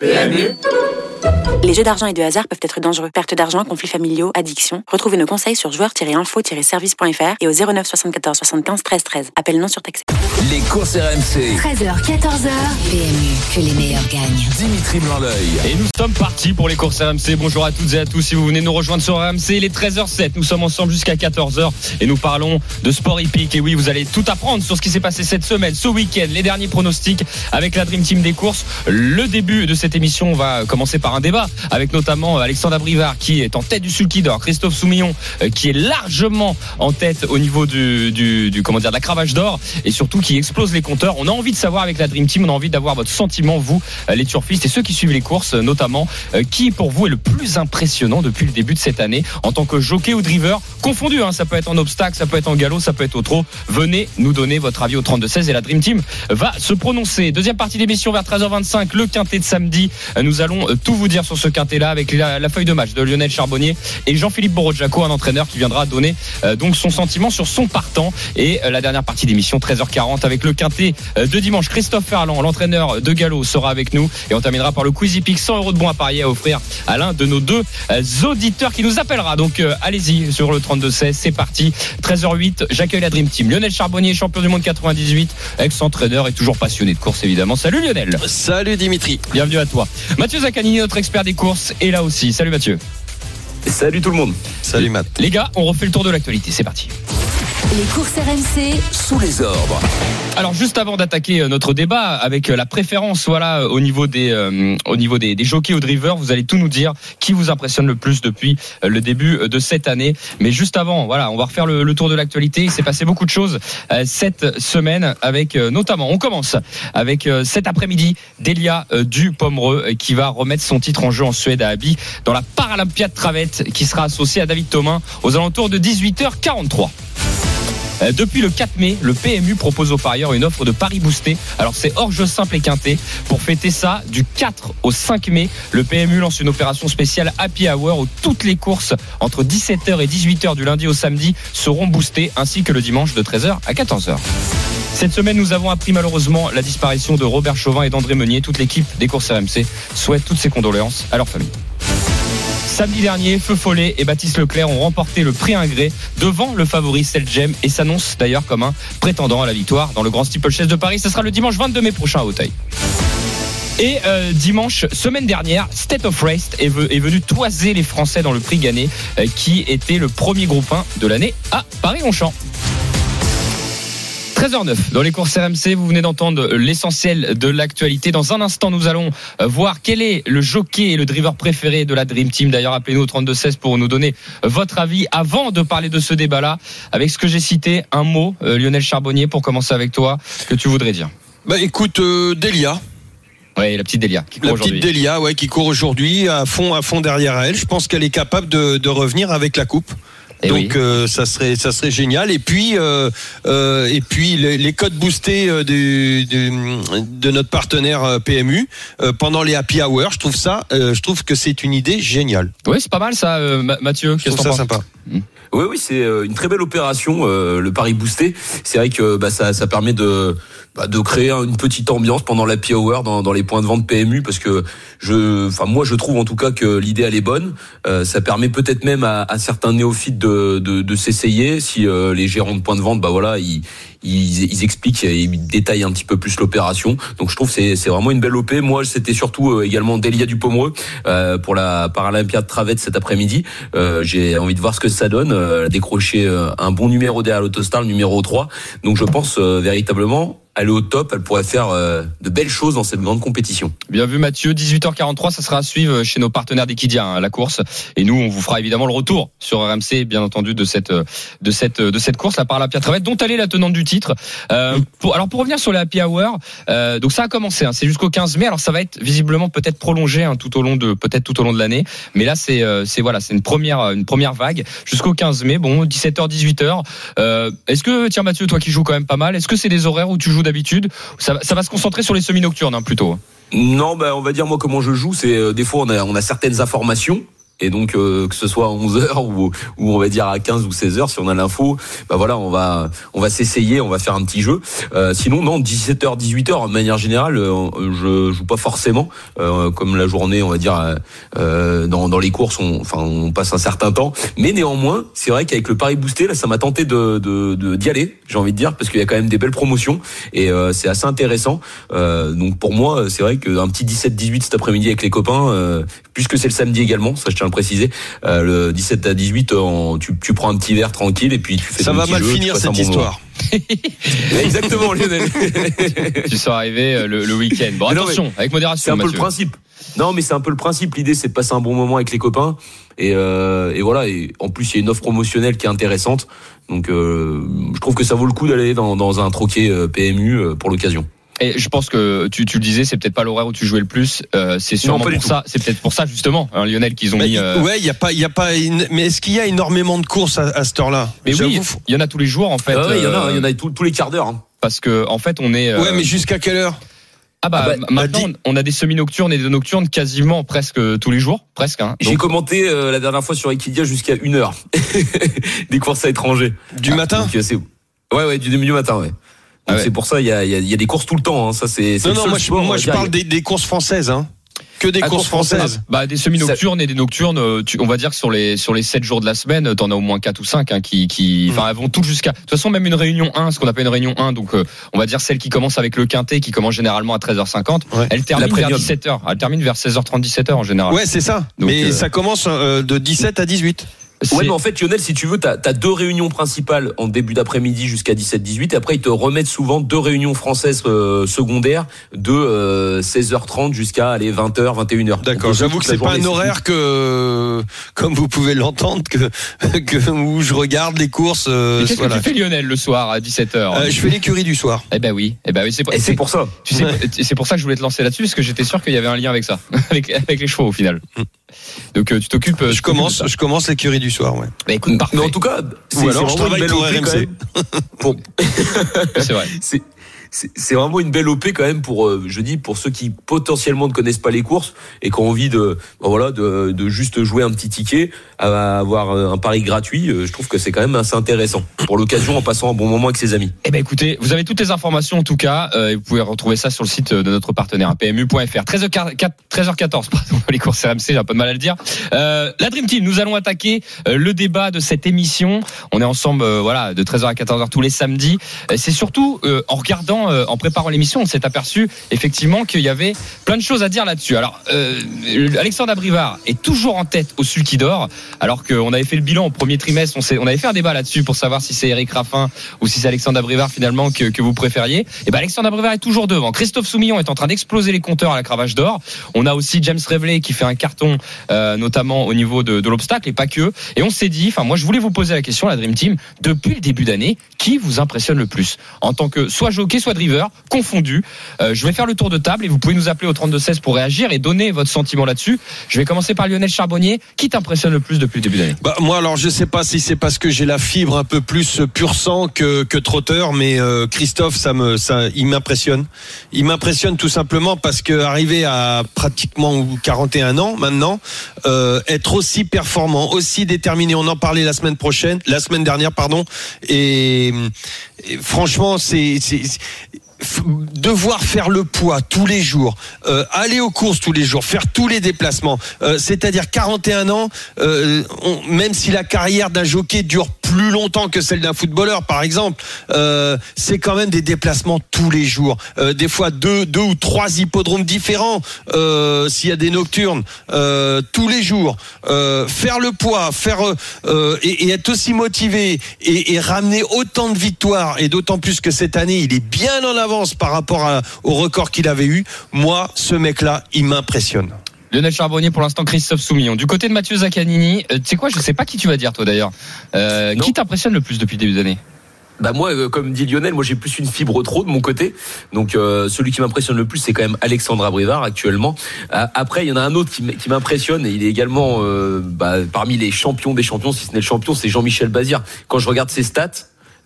PMU les jeux d'argent et de hasard peuvent être dangereux. Perte d'argent, conflits familiaux, addiction. Retrouvez nos conseils sur joueurs-info-service.fr et au 09 74 75 13 13. Appel non surtaxé. Les courses RMC. 13h, 14h. PMU, que les meilleurs gagnent. Dimitri blanc Et nous sommes partis pour les courses RMC. Bonjour à toutes et à tous. Si vous venez nous rejoindre sur RMC, il est 13h07. Nous sommes ensemble jusqu'à 14h et nous parlons de sport hippique. Et oui, vous allez tout apprendre sur ce qui s'est passé cette semaine, ce week-end, les derniers pronostics avec la Dream Team des courses. Le début de cette émission, on va commencer par un débat avec notamment Alexandre Abrivard qui est en tête du Sulky d'or, Christophe Soumillon euh, qui est largement en tête au niveau du, du, comment dire de la cravache d'or et surtout qui explose les compteurs. On a envie de savoir avec la Dream Team, on a envie d'avoir votre sentiment vous euh, les turfistes et ceux qui suivent les courses notamment euh, qui pour vous est le plus impressionnant depuis le début de cette année en tant que jockey ou driver? Confondu hein, ça peut être en obstacle, ça peut être en galop, ça peut être au trot. Venez nous donner votre avis au 32 16 et la Dream Team va se prononcer. Deuxième partie d'émission vers 13h25, le quintet de samedi. Nous allons tout vous dire sur ce quintet là avec la, feuille de match de Lionel Charbonnier et Jean-Philippe Borodjaco, un entraîneur qui viendra donner euh, donc son sentiment sur son partant et euh, la dernière partie d'émission 13h40 avec le quintet euh, de dimanche. Christophe Ferland, l'entraîneur de Gallo, sera avec nous et on terminera par le Quizy Peak 100 euros de bons à parier à offrir à l'un de nos deux auditeurs qui nous appellera. Donc allez-y sur le 32 16, c'est parti. 13h08, j'accueille la Dream Team. Lionel Charbonnier, champion du monde 98, ex-entraîneur et toujours passionné de course évidemment. Salut Lionel. Salut Dimitri. Bienvenue à toi. Mathieu Zaccanini, notre expert des courses, est là aussi. Salut Mathieu. salut tout le monde. Salut Matt. Les gars, on refait le tour de l'actualité. C'est parti. Les courses RMC sous les ordres. Alors juste avant d'attaquer euh, notre débat avec euh, la préférence voilà euh, au niveau des au niveau jockeys ou drivers, vous allez tout nous dire qui vous impressionne le plus depuis le début de cette année. Mais juste avant, voilà, on va refaire le, tour de l'actualité. Il s'est passé beaucoup de choses cette semaine avec notamment, on commence avec cet après-midi Delia du Pomereux qui va remettre son titre en jeu en Suède à Abi dans la Paralympiade Travette qui sera associée à David Thomas aux alentours de 18h43. Euh, depuis le 4 mai, le PMU propose aux parieurs une offre de paris boosté. Alors c'est hors jeu simple et quinté. Pour fêter ça, du 4 au 5 mai, le PMU lance une opération spéciale Happy Hour où toutes les courses entre 17h et 18h du lundi au samedi seront boostées, ainsi que le dimanche de 13h à 14h. Cette semaine, nous avons appris malheureusement la disparition de Robert Chauvin et d'André Meunier. Toute l'équipe des courses RMC souhaite toutes ses condoléances à leur famille. Samedi dernier, Feu Follet et Baptiste Leclerc ont remporté le prix Ingré devant le favori Selgem et s'annoncent d'ailleurs comme un prétendant à la victoire dans le Grand Steeplechase de Paris. Ce sera le dimanche 22 mai prochain à Hauteuil. Et euh, dimanche, semaine dernière, State of Race est, venu toiser les Français dans le prix gagné, euh, qui était le premier groupe 1 de l'année à Paris-Longchamp. 13h09 dans les courses RMC, vous venez d'entendre l'essentiel de l'actualité. Dans un instant, nous allons voir quel est le jockey et le driver préféré de la Dream Team. D'ailleurs, appelez-nous au 32-16 pour nous donner votre avis. Avant de parler de ce débat-là, avec ce que j'ai cité, un mot, euh, Lionel Charbonnier, pour commencer avec toi, que tu voudrais dire? Bah écoute, euh, Delia. Oui, la petite Delia qui court La petite Delia, ouais, qui court aujourd'hui à fond, à fond derrière elle. Je pense qu'elle est capable de revenir avec la coupe. Eh Donc euh, ça serait ça serait génial. Et puis euh, euh, et puis les, codes boostés de, de, notre partenaire PMU pendant les happy hours, je trouve ça, je trouve que c'est une idée géniale. Oui, c'est pas mal ça, Mathieu. Je trouve ça sympa. Hmm. Oui, oui, c'est une très belle opération, le pari boosté. C'est vrai que bah, ça, ça permet de bah, de créer une petite ambiance pendant la hour dans, dans les points de vente PMU parce que je, enfin moi je trouve en tout cas que l'idée elle est bonne. Euh, ça permet peut-être même à, à, certains néophytes de, de, de s'essayer si euh, les gérants de points de vente, bah voilà, ils, ils, ils expliquent, ils détaillent un petit peu plus l'opération. Donc je trouve c'est c'est vraiment une belle op. Moi c'était surtout euh, également Delia du Pomereux euh, pour la Paralympiade Travette cet après-midi. Euh, J'ai envie de voir ce que ça donne. Euh, décrocher un bon numéro derrière l'autostar, le numéro 3. Donc je pense véritablement elle est au top, elle pourrait faire euh, de belles choses dans cette grande compétition. Bien vu Mathieu, 18h43, ça sera à suivre chez nos partenaires d'Equidia hein, la course et nous on vous fera évidemment le retour sur RMC bien entendu de cette de cette de cette course la Paralympiade Travette dont elle est la tenante du titre. Euh, pour, alors pour revenir sur la Happy Hour, euh, donc ça a commencé, hein, c'est jusqu'au 15 mai. Alors ça va être visiblement peut-être prolongé hein, tout au long de peut-être tout au long de l'année, mais là c'est euh, c'est voilà c'est une première une première vague jusqu'au 15 mai. Bon 17h 18h. Euh, est-ce que tiens Mathieu toi qui joues quand même pas mal, est-ce que c'est des horaires où tu joues d'habitude ça, ça va se concentrer sur les semi nocturnes hein, plutôt. Non, ben on va dire moi comment je joue, c'est euh, des fois on a, on a certaines informations Et donc euh, que ce soit à 11 h ou, ou on va dire à 15 ou 16 h si on a l'info, bah voilà, on va on va s'essayer, on va faire un petit jeu. Euh, sinon non, 17h 18h de manière générale, euh, je joue pas forcément euh, comme la journée, on va dire euh, dans, dans les courses, on, enfin on passe un certain temps, mais néanmoins, c'est vrai qu'avec le pari boosté là, ça m'a tenté de de d'y aller, j'ai envie de dire parce qu'il y a quand même des belles promotions et euh, c'est assez intéressant. Euh, donc pour moi, c'est vrai qu'un petit 17-18 cet après-midi avec les copains, euh, puisque c'est le samedi également, ça je tiens préciser, euh, le 17 à 18, en- tu, tu prends un petit verre tranquille et puis tu fais Ça va mal jeu, finir cette bon moment. histoire. Exactement, Lionel. tu seras arrivé euh, le, le week-end. Bon, Mais non, attention, avec C'est modération. un peu le principe. Non, mais c'est un peu le principe. L'idée, c'est de passer un bon moment avec les copains. Et, euh, et voilà. Et en plus, il y a une offre promotionnelle qui est intéressante. Donc, euh, je trouve que ça vaut le coup d'aller dans, dans un troquet euh, PMU euh, pour l'occasion. Et je pense que tu, tu le disais, c'est peut-être pas l'horaire où tu jouais le plus. Euh, c'est sûrement pour tout. ça. C'est peut-être pour ça justement, hein, Lionel, qu'ils ont Mais, mis. euh, Ouais, il y a pas, il y a pas. une- Mais est-ce qu'il y a énormément de courses à, à cette heure-là? Mais oui, il y en a tous les jours en fait. Ah ouais, il y en a, euh, il y en a tous, tous les quarts d'heure. hein. Parce que en fait, on est. euh, Ouais, mais jusqu'à quelle heure? Ah bah, Ah bah, maintenant, bah, dis- on a des semi-nocturnes et des nocturnes quasiment presque tous les jours, presque. Hein. J'ai commenté euh, la dernière fois sur Equidia jusqu'à une heure des courses à étrangers. Du matin? Donc, euh, c'est- ouais, ouais, du début du matin, ouais. Ah ouais. c'est pour ça, il y a, il y, a, il y a des courses tout le temps. Hein. Ça, c'est. Non, non, moi, je, sport, on moi, va je dire, parle des, des courses françaises, hein. Que des Ah, courses françaises. françaises. bah, des semi-nocturnes et des nocturnes, euh, tu, on va dire que sur les sur les 7 jours de la semaine, t'en as au moins 4 ou 5 hein, qui qui Mm. enfin elles vont toutes jusqu'à de toute façon même une réunion 1, ce qu'on appelle une réunion 1 donc euh, on va dire celle qui commence avec le quintet qui commence généralement à 13h50, Ouais. elle termine vers premium. 17h, elle termine vers 16h30 17h en général. Ouais, c'est ça. Donc, mais euh, ça commence euh, de 17 à 18. Ouais, mais en fait, Lionel, si tu veux, t'as as deux réunions principales en début d'après-midi jusqu'à 17-18. Et après, ils te remettent souvent deux réunions françaises euh, secondaires de euh, 16h30 jusqu'à aller 20h, 21h. D'accord. J'avoue que c'est pas un horaire que, comme vous pouvez l'entendre, que, que où je regarde les courses. euh, Qu'est-ce voilà. que tu fais Lionel le soir à 17h Euh, je fais l'écurie du soir. Eh ben oui, eh ben oui, c'est pour, Et c'est pour ça. tu sais, c'est pour ça que je voulais te lancer là-dessus parce que j'étais sûr qu'il y avait un lien avec ça, avec, avec les chevaux au final. Donc euh, tu t'occupes. euh, Je commence, je commence l'écurie du soir, ouais. Bah écoute, parfait. Mais en tout cas, c'est Ou alors, c'est je travaille pour RMC. Pour- c'est vrai. c'est c'est vraiment une belle OP quand même pour euh, je dis pour ceux qui potentiellement ne connaissent pas les courses et qui ont envie de ben voilà de, juste jouer un petit ticket à avoir euh, un pari gratuit euh, je trouve que c'est quand même assez intéressant pour l'occasion en passant un bon moment avec ses amis Eh ben écoutez, vous avez toutes les informations en tout cas, et vous pouvez retrouver ça sur le site de notre partenaire PMU.fr. 13h, 13h14, pardon, les courses RMC, j'ai un peu de mal à le dire. La Dream Team, nous allons attaquer le débat de cette émission. On est ensemble, voilà, de 13h à 14h tous les samedis. C'est surtout en regardant, euh, en préparant l'émission, on s'est aperçu effectivement qu'il y avait plein de choses à dire là-dessus. Alors, euh, Alexandre Abrivard est toujours en tête au Sulky d'Or, alors qu'on avait fait le bilan au premier trimestre. On, on avait fait un débat là-dessus pour savoir si c'est Eric Raffin ou si c'est Alexandre Abrivard finalement que, vous préfériez. Et ben Alexandre Abrivard est toujours devant. Christophe Soumillon est en train d'exploser les compteurs à la cravache d'or. On a aussi James Reveley qui fait un carton, euh, notamment au niveau de, de l'obstacle et pas que. Et on s'est dit, enfin moi je voulais vous poser la question, la Dream Team, depuis le début d'année, qui vous impressionne le plus? En tant que soit jockey, soit driver, confondu. Euh, je vais faire le tour de table et vous pouvez nous appeler au 3216 pour réagir et donner votre sentiment là-dessus. Je vais commencer par Lionel Charbonnier. Qui t'impressionne le plus depuis le début d'année? Bah, moi, alors, je sais pas si c'est parce que j'ai la fibre un peu plus pur sang que, que trotteur, mais euh, Christophe, ça me, ça, il m'impressionne. Il m'impressionne tout simplement parce que arrivé à pratiquement 41 ans maintenant, euh, être aussi performant, aussi déterminé. On en parlait la semaine prochaine, la semaine dernière, pardon. Et, et franchement, c'est, devoir faire le poids tous les jours, euh, aller aux courses tous les jours, faire tous les déplacements, euh, c'est-à-dire 41 ans, euh, on- même si la carrière d'un jockey dure plus longtemps que celle d'un footballeur, par exemple, euh, c'est quand même des déplacements tous les jours, Euh, des fois deux, deux ou trois hippodromes différents, euh, s'il y a des nocturnes, tous les jours, faire le poids, faire et, être aussi motivé et, ramener autant de victoires et d'autant plus que cette année il est bien en avance par rapport au record qu'il avait eu. Moi, ce mec-là, il m'impressionne. Lionel Charbonnier pour l'instant Christophe Soumillon. Du côté de Mathieu Zaccanini, euh, tu sais quoi, je sais pas qui tu vas dire toi d'ailleurs. Euh, qui t'impressionne le plus depuis le début d'année Bah moi, euh, comme dit Lionel, moi j'ai plus une fibre trop de mon côté. Donc euh, celui qui m'impressionne le plus, c'est quand même Alexandre Abrivard actuellement. Euh, après, il y en a un autre qui m'impressionne et il est également euh, bah, parmi les champions des champions, si ce n'est le champion, c'est Jean-Michel Bazir. Quand je regarde ses stats,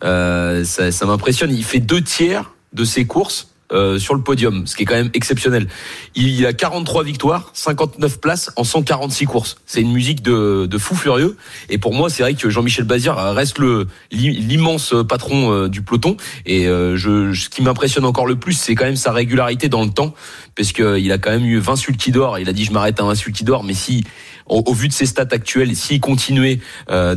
euh, ça, ça m'impressionne. Il fait deux tiers de ses courses euh, sur le podium, ce qui est quand même exceptionnel. Il a 43 victoires, 59 places en 146 courses. C'est une musique de, de fou furieux. Et pour moi, c'est vrai que Jean-Michel Bazir reste le l'immense patron euh, du peloton. Et euh, je, ce qui m'impressionne encore le plus, c'est quand même sa régularité dans le temps, parce qu'il a quand même eu 20 sulky d'or. Il a dit je m'arrête à un sulky d'or, mais si au, vu de ses stats actuelles, s'il continuait de,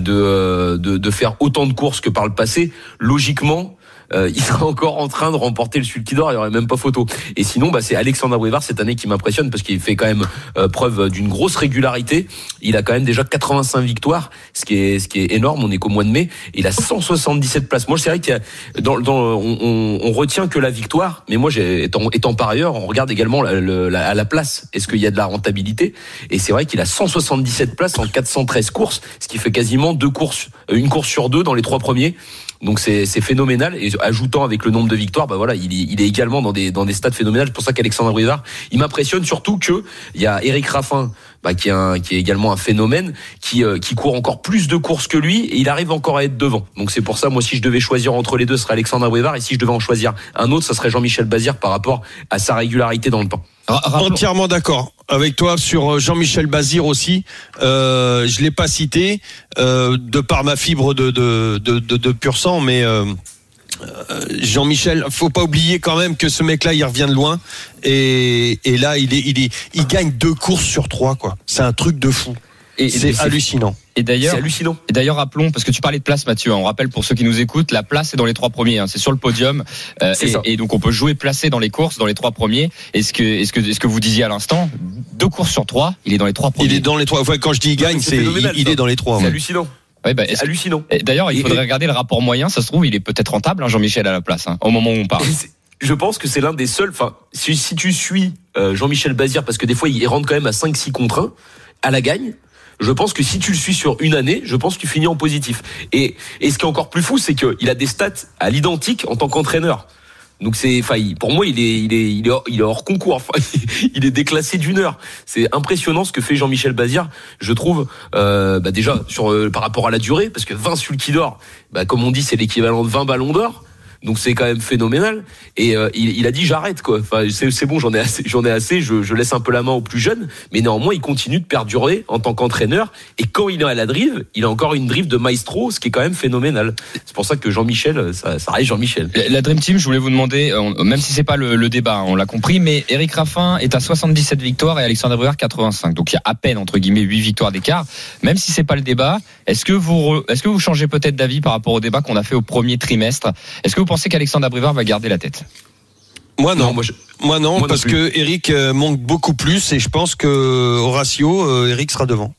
de, de faire autant de courses que par le passé, logiquement euh, il sera encore en train de remporter le Sulky d'or, il y aurait même pas photo. Et sinon, bah, c'est Alexandre Brevard cette année qui m'impressionne parce qu'il fait quand même euh, preuve d'une grosse régularité. Il a quand même déjà 85 victoires, ce qui est ce qui est énorme. On est qu'au mois de mai, il a 177 places. Moi, c'est vrai qu'il dans, dans on, on, retient que la victoire, mais moi, étant, étant par ailleurs, on regarde également la, la, à la place. Est-ce qu'il y a de la rentabilité? Et c'est vrai qu'il a 177 places en 413 courses, ce qui fait quasiment deux courses, une course sur deux dans les trois premiers. Donc c'est phénoménal. Et ajoutant avec le nombre de victoires, bah voilà, il est, il est également dans des dans des stades phénoménales. C'est pour ça qu'Alexandre Brivard, il m'impressionne surtout que il y a Eric Raffin. Bah, qui, est qui est également un phénomène, qui, euh, qui court encore plus de courses que lui, et il arrive encore à être devant. Donc c'est pour ça, moi, si je devais choisir entre les deux, ce serait Alexandre Brivard, et si je devais en choisir un autre, ce serait Jean-Michel Bazir par rapport à sa régularité dans le temps. Entièrement d'accord avec toi sur Jean-Michel Bazir aussi. Euh, je l'ai pas cité euh, de par ma fibre de de de, de, de pur sang, mais euh, Jean-Michel, faut pas oublier quand même que ce mec-là, il revient de loin et, et là, il est il est il gagne deux courses sur trois quoi. C'est un truc de fou. Et c'est hallucinant. Et d'ailleurs, c'est hallucinant. Et d'ailleurs, rappelons, parce que tu parlais de place, Mathieu. On rappelle pour ceux qui nous écoutent, la place est dans les trois premiers. Hein, c'est sur le podium, euh, et, et, donc on peut jouer placé dans les courses, dans les trois premiers. Est-ce que, est-ce que, est-ce que vous disiez à l'instant, deux courses sur trois, il est dans les trois premiers. Il est dans les trois. Enfin, quand je dis il gagne, c'est il, il est dans les trois. C'est ouais. hallucinant. Ouais, bah, c'est hallucinant. D'ailleurs, il faudrait regarder le rapport moyen. Ça se trouve, il est peut-être rentable, hein, Jean-Michel à la place, hein, au moment où on parle. Je pense que c'est l'un des seuls. Enfin, si, si tu suis euh, Jean-Michel Bazir, parce que des fois il rentre quand même à 5-6 contre 1 à la gagne je pense que si tu le suis sur une année, je pense que tu finis en positif. Et, et ce qui est encore plus fou, c'est qu'il a des stats à l'identique en tant qu'entraîneur. Donc c'est, enfin, pour moi, il est, il est, il est, hors, il est hors concours. Il est déclassé d'une heure. C'est impressionnant ce que fait Jean-Michel Bazir. Je trouve, euh, bah déjà sur euh, par rapport à la durée, parce que 20 sulky d'or, bah, comme on dit, c'est l'équivalent de 20 ballons d'or. Donc c'est quand même phénoménal. Et euh, il, a dit j'arrête quoi. Enfin c'est bon, j'en ai assez, j'en ai assez. Je, laisse un peu la main aux plus jeunes. Mais néanmoins, il continue de perdurer en tant qu'entraîneur. Et quand il est à la drive, il a encore une drive de maestro, ce qui est quand même phénoménal. C'est pour ça que Jean-Michel, ça, ça reste Jean-Michel. La Dream Team, je voulais vous demander, même si c'est pas le, débat, on l'a compris, mais Eric Raffin est à 77 victoires et Alexandre Breuer 85. Donc il y a à peine entre guillemets 8 victoires d'écart. Même si c'est pas le débat, est-ce que vous est-ce que vous changez peut-être d'avis par rapport au débat qu'on a fait au premier trimestre? Est-ce que pensez qu'Alexandre Abrivard va garder la tête? Moi non, Non, moi, je- moi non, moi non parce plus. que Eric euh, manque beaucoup plus et je pense que au ratio, euh, Eric sera devant.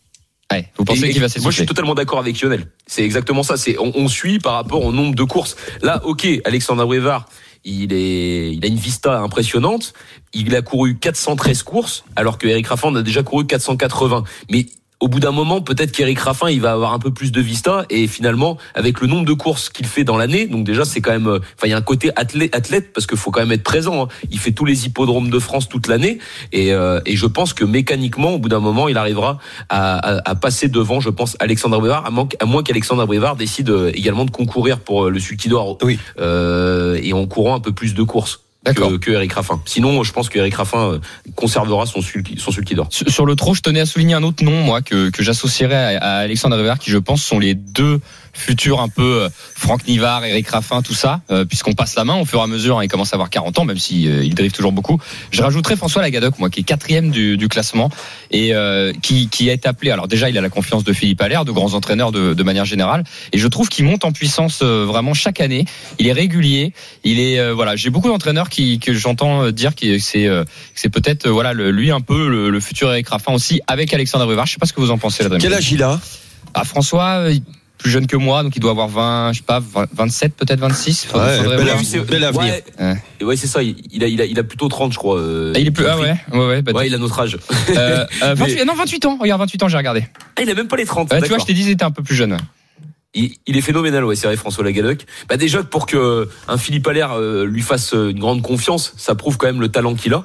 ouais, Vous pensez qu'il va Moi, je suis totalement d'accord avec Lionel. C'est exactement ça. C'est on, on suit par rapport au nombre de courses. Là, ok, Alexandre Abrevard, il est, il a une vista impressionnante. Il a couru 413 courses, alors que Eric Raffin en a déjà couru 480. Mais au bout d'un moment, peut-être qu'Eric Raffin, il va avoir un peu plus de vista et finalement, avec le nombre de courses qu'il fait dans l'année, donc déjà c'est quand même, euh, enfin il y a un côté athlète, athlète parce qu'il faut quand même être présent. hein. Il fait tous les hippodromes de France toute l'année et, euh, et je pense que mécaniquement, au bout d'un moment, il arrivera à, à, à passer devant, je pense, Alexandre Abrevard, à, moins- qu'Alexandre Abrevard décide euh, également de concourir pour euh, le Sulky d'Or Oui. euh, et en courant un peu plus de courses. D'accord. Que, que Eric Raffin. Sinon, je pense que Eric Raffin euh, conservera son sulky, son sulky d'or. Sur sur le trot, je tenais à souligner un autre nom, moi, que, que j'associerais à, à Alexandre Abrivard, qui je pense sont les deux futurs un peu euh, Franck Nivard, Eric Raffin, tout ça, euh, puisqu'on passe la main au fur et à mesure, hein, il commence à avoir 40 ans, même si euh, il drive toujours beaucoup. Je rajouterais François Lagadoc, moi, qui est quatrième du, du classement et euh, qui, qui est appelé. Alors déjà, il a la confiance de Philippe Allaire, de grands entraîneurs de, de manière générale, et je trouve qu'il monte en puissance euh, vraiment chaque année. Il est régulier. Il est euh, voilà. J'ai beaucoup d'entraîneurs qui que j'entends dire que c'est peut-être voilà le- lui un peu le, le futur Eric Raffin aussi avec Alexandre Abrivard. Je sais pas ce que vous en pensez, la Quel âge il a? Ah, François, plus jeune que moi, donc il doit avoir 20, je sais pas, 20, 27 peut-être 28. Faudrait- Ouais, faudrait bel avenir. bel avenir. Ouais, Ouais. C'est ça. Il il a, il a, il a plutôt 30, je crois. euh, Ah, il est plus, ah ouais, ouais, ouais, bah, Ouais, il a notre âge. euh, euh, 28, non, 28 ans, regarde, 28 ans, j'ai regardé. Ah, il a même pas les 30. Ouais, tu vois, je t'ai dit, il était un peu plus jeune. il, il est phénoménal, ouais, c'est vrai, François Lagadoc. Bah déjà pour que un Philippe Allaire euh, lui fasse euh, une grande confiance, ça prouve quand même le talent qu'il a.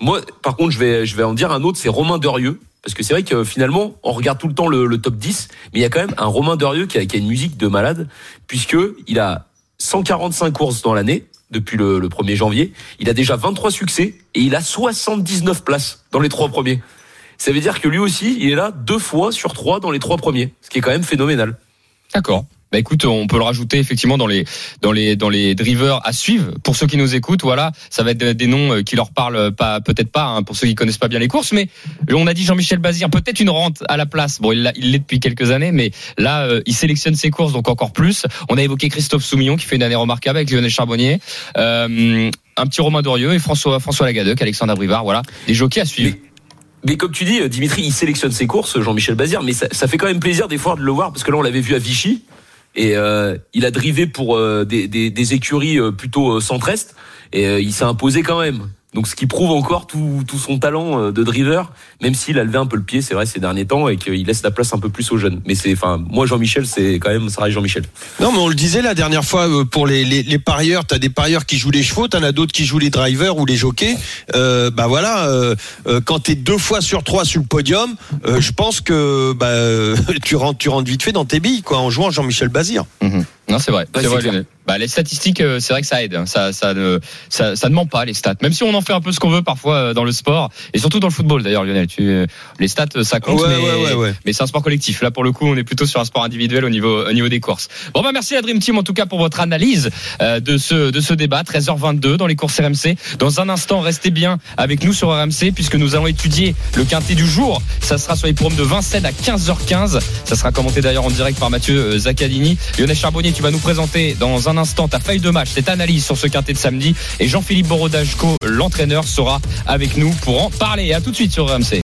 Moi, par contre, je vais, je vais en dire un autre, c'est Romain Derieux. Parce que c'est vrai que finalement, on regarde tout le temps le, top 10, mais il y a quand même un Romain Derieux qui a, qui une musique de malade, puisque il a 145 courses dans l'année, depuis le, le 1er janvier. Il a déjà 23 succès et il a 79 places dans les trois premiers. Ça veut dire que lui aussi, il est là deux fois sur trois dans les trois premiers, ce qui est quand même phénoménal. D'accord. Bah écoute, on peut le rajouter effectivement dans les dans les dans les drivers à suivre. Pour ceux qui nous écoutent, voilà, ça va être des noms euh, qui leur parlent pas peut-être pas hein, pour ceux qui connaissent pas bien les courses, mais on a dit Jean-Michel Bazir, peut-être une rente à la place. Bon, il l'est depuis quelques années, mais là euh, il sélectionne ses courses donc encore plus. On a évoqué Christophe Soumillon qui fait une année remarquable avec Lionel Charbonnier. Euh, un petit Romain Dorieux et François François Lagadec, Alexandre Brivard, voilà, des jockeys à suivre. Mais comme tu dis, Dimitri, il sélectionne ses courses, Jean-Michel Bazir, mais ça, fait quand même plaisir des fois de le voir, parce que là, on l'avait vu à Vichy, et euh, il a drivé pour euh, des, écuries euh, plutôt centre-est, et il s'est imposé quand même. Donc ce qui prouve encore tout, tout son talent euh, de driver, même s'il a levé un peu le pied, c'est vrai, ces derniers temps, et qu'il laisse la place un peu plus aux jeunes. Mais c'est, enfin, moi Jean-Michel, c'est quand même, ça reste Jean-Michel. Non, mais on le disait la dernière fois euh, pour les, les, les parieurs, t'as des parieurs qui jouent les chevaux, t'en as d'autres qui jouent les drivers ou les jockeys. Euh, bah voilà, euh, euh quand t'es deux fois sur trois sur le podium, euh, je pense que bah, tu rentres, tu rentres vite fait dans tes billes, quoi, en jouant Jean-Michel Bazir. Mmh. Non, c'est vrai. c'est vrai bah, les statistiques, euh, c'est vrai que ça aide. Hein. Ça, ça, ne, ça, ça ne ment pas les stats. Même si on en fait un peu ce qu'on veut parfois euh, dans le sport et surtout dans le football d'ailleurs, Lionel. Tu, euh, les stats, ça compte, ouais, mais, ouais, mais c'est un sport collectif. Là, pour le coup, on est plutôt sur un sport individuel au niveau, au niveau des courses. Bon, bah merci à Dream Team en tout cas pour votre analyse de ce, de ce débat. 13h22 dans les courses RMC. Dans un instant, restez bien avec nous sur RMC puisque nous allons étudier le quintet du jour. Ça sera sur les programmes de Vincennes à 15h15. Ça sera commenté d'ailleurs en direct par Mathieu Zaccadini. Lionel Charbonnier, tu vas nous présenter dans un instant ta feuille de match, cette analyse sur ce quintet de samedi. Et Jean-Philippe Borodajko, l'entraîneur, sera avec nous pour en parler. À tout de suite sur RMC.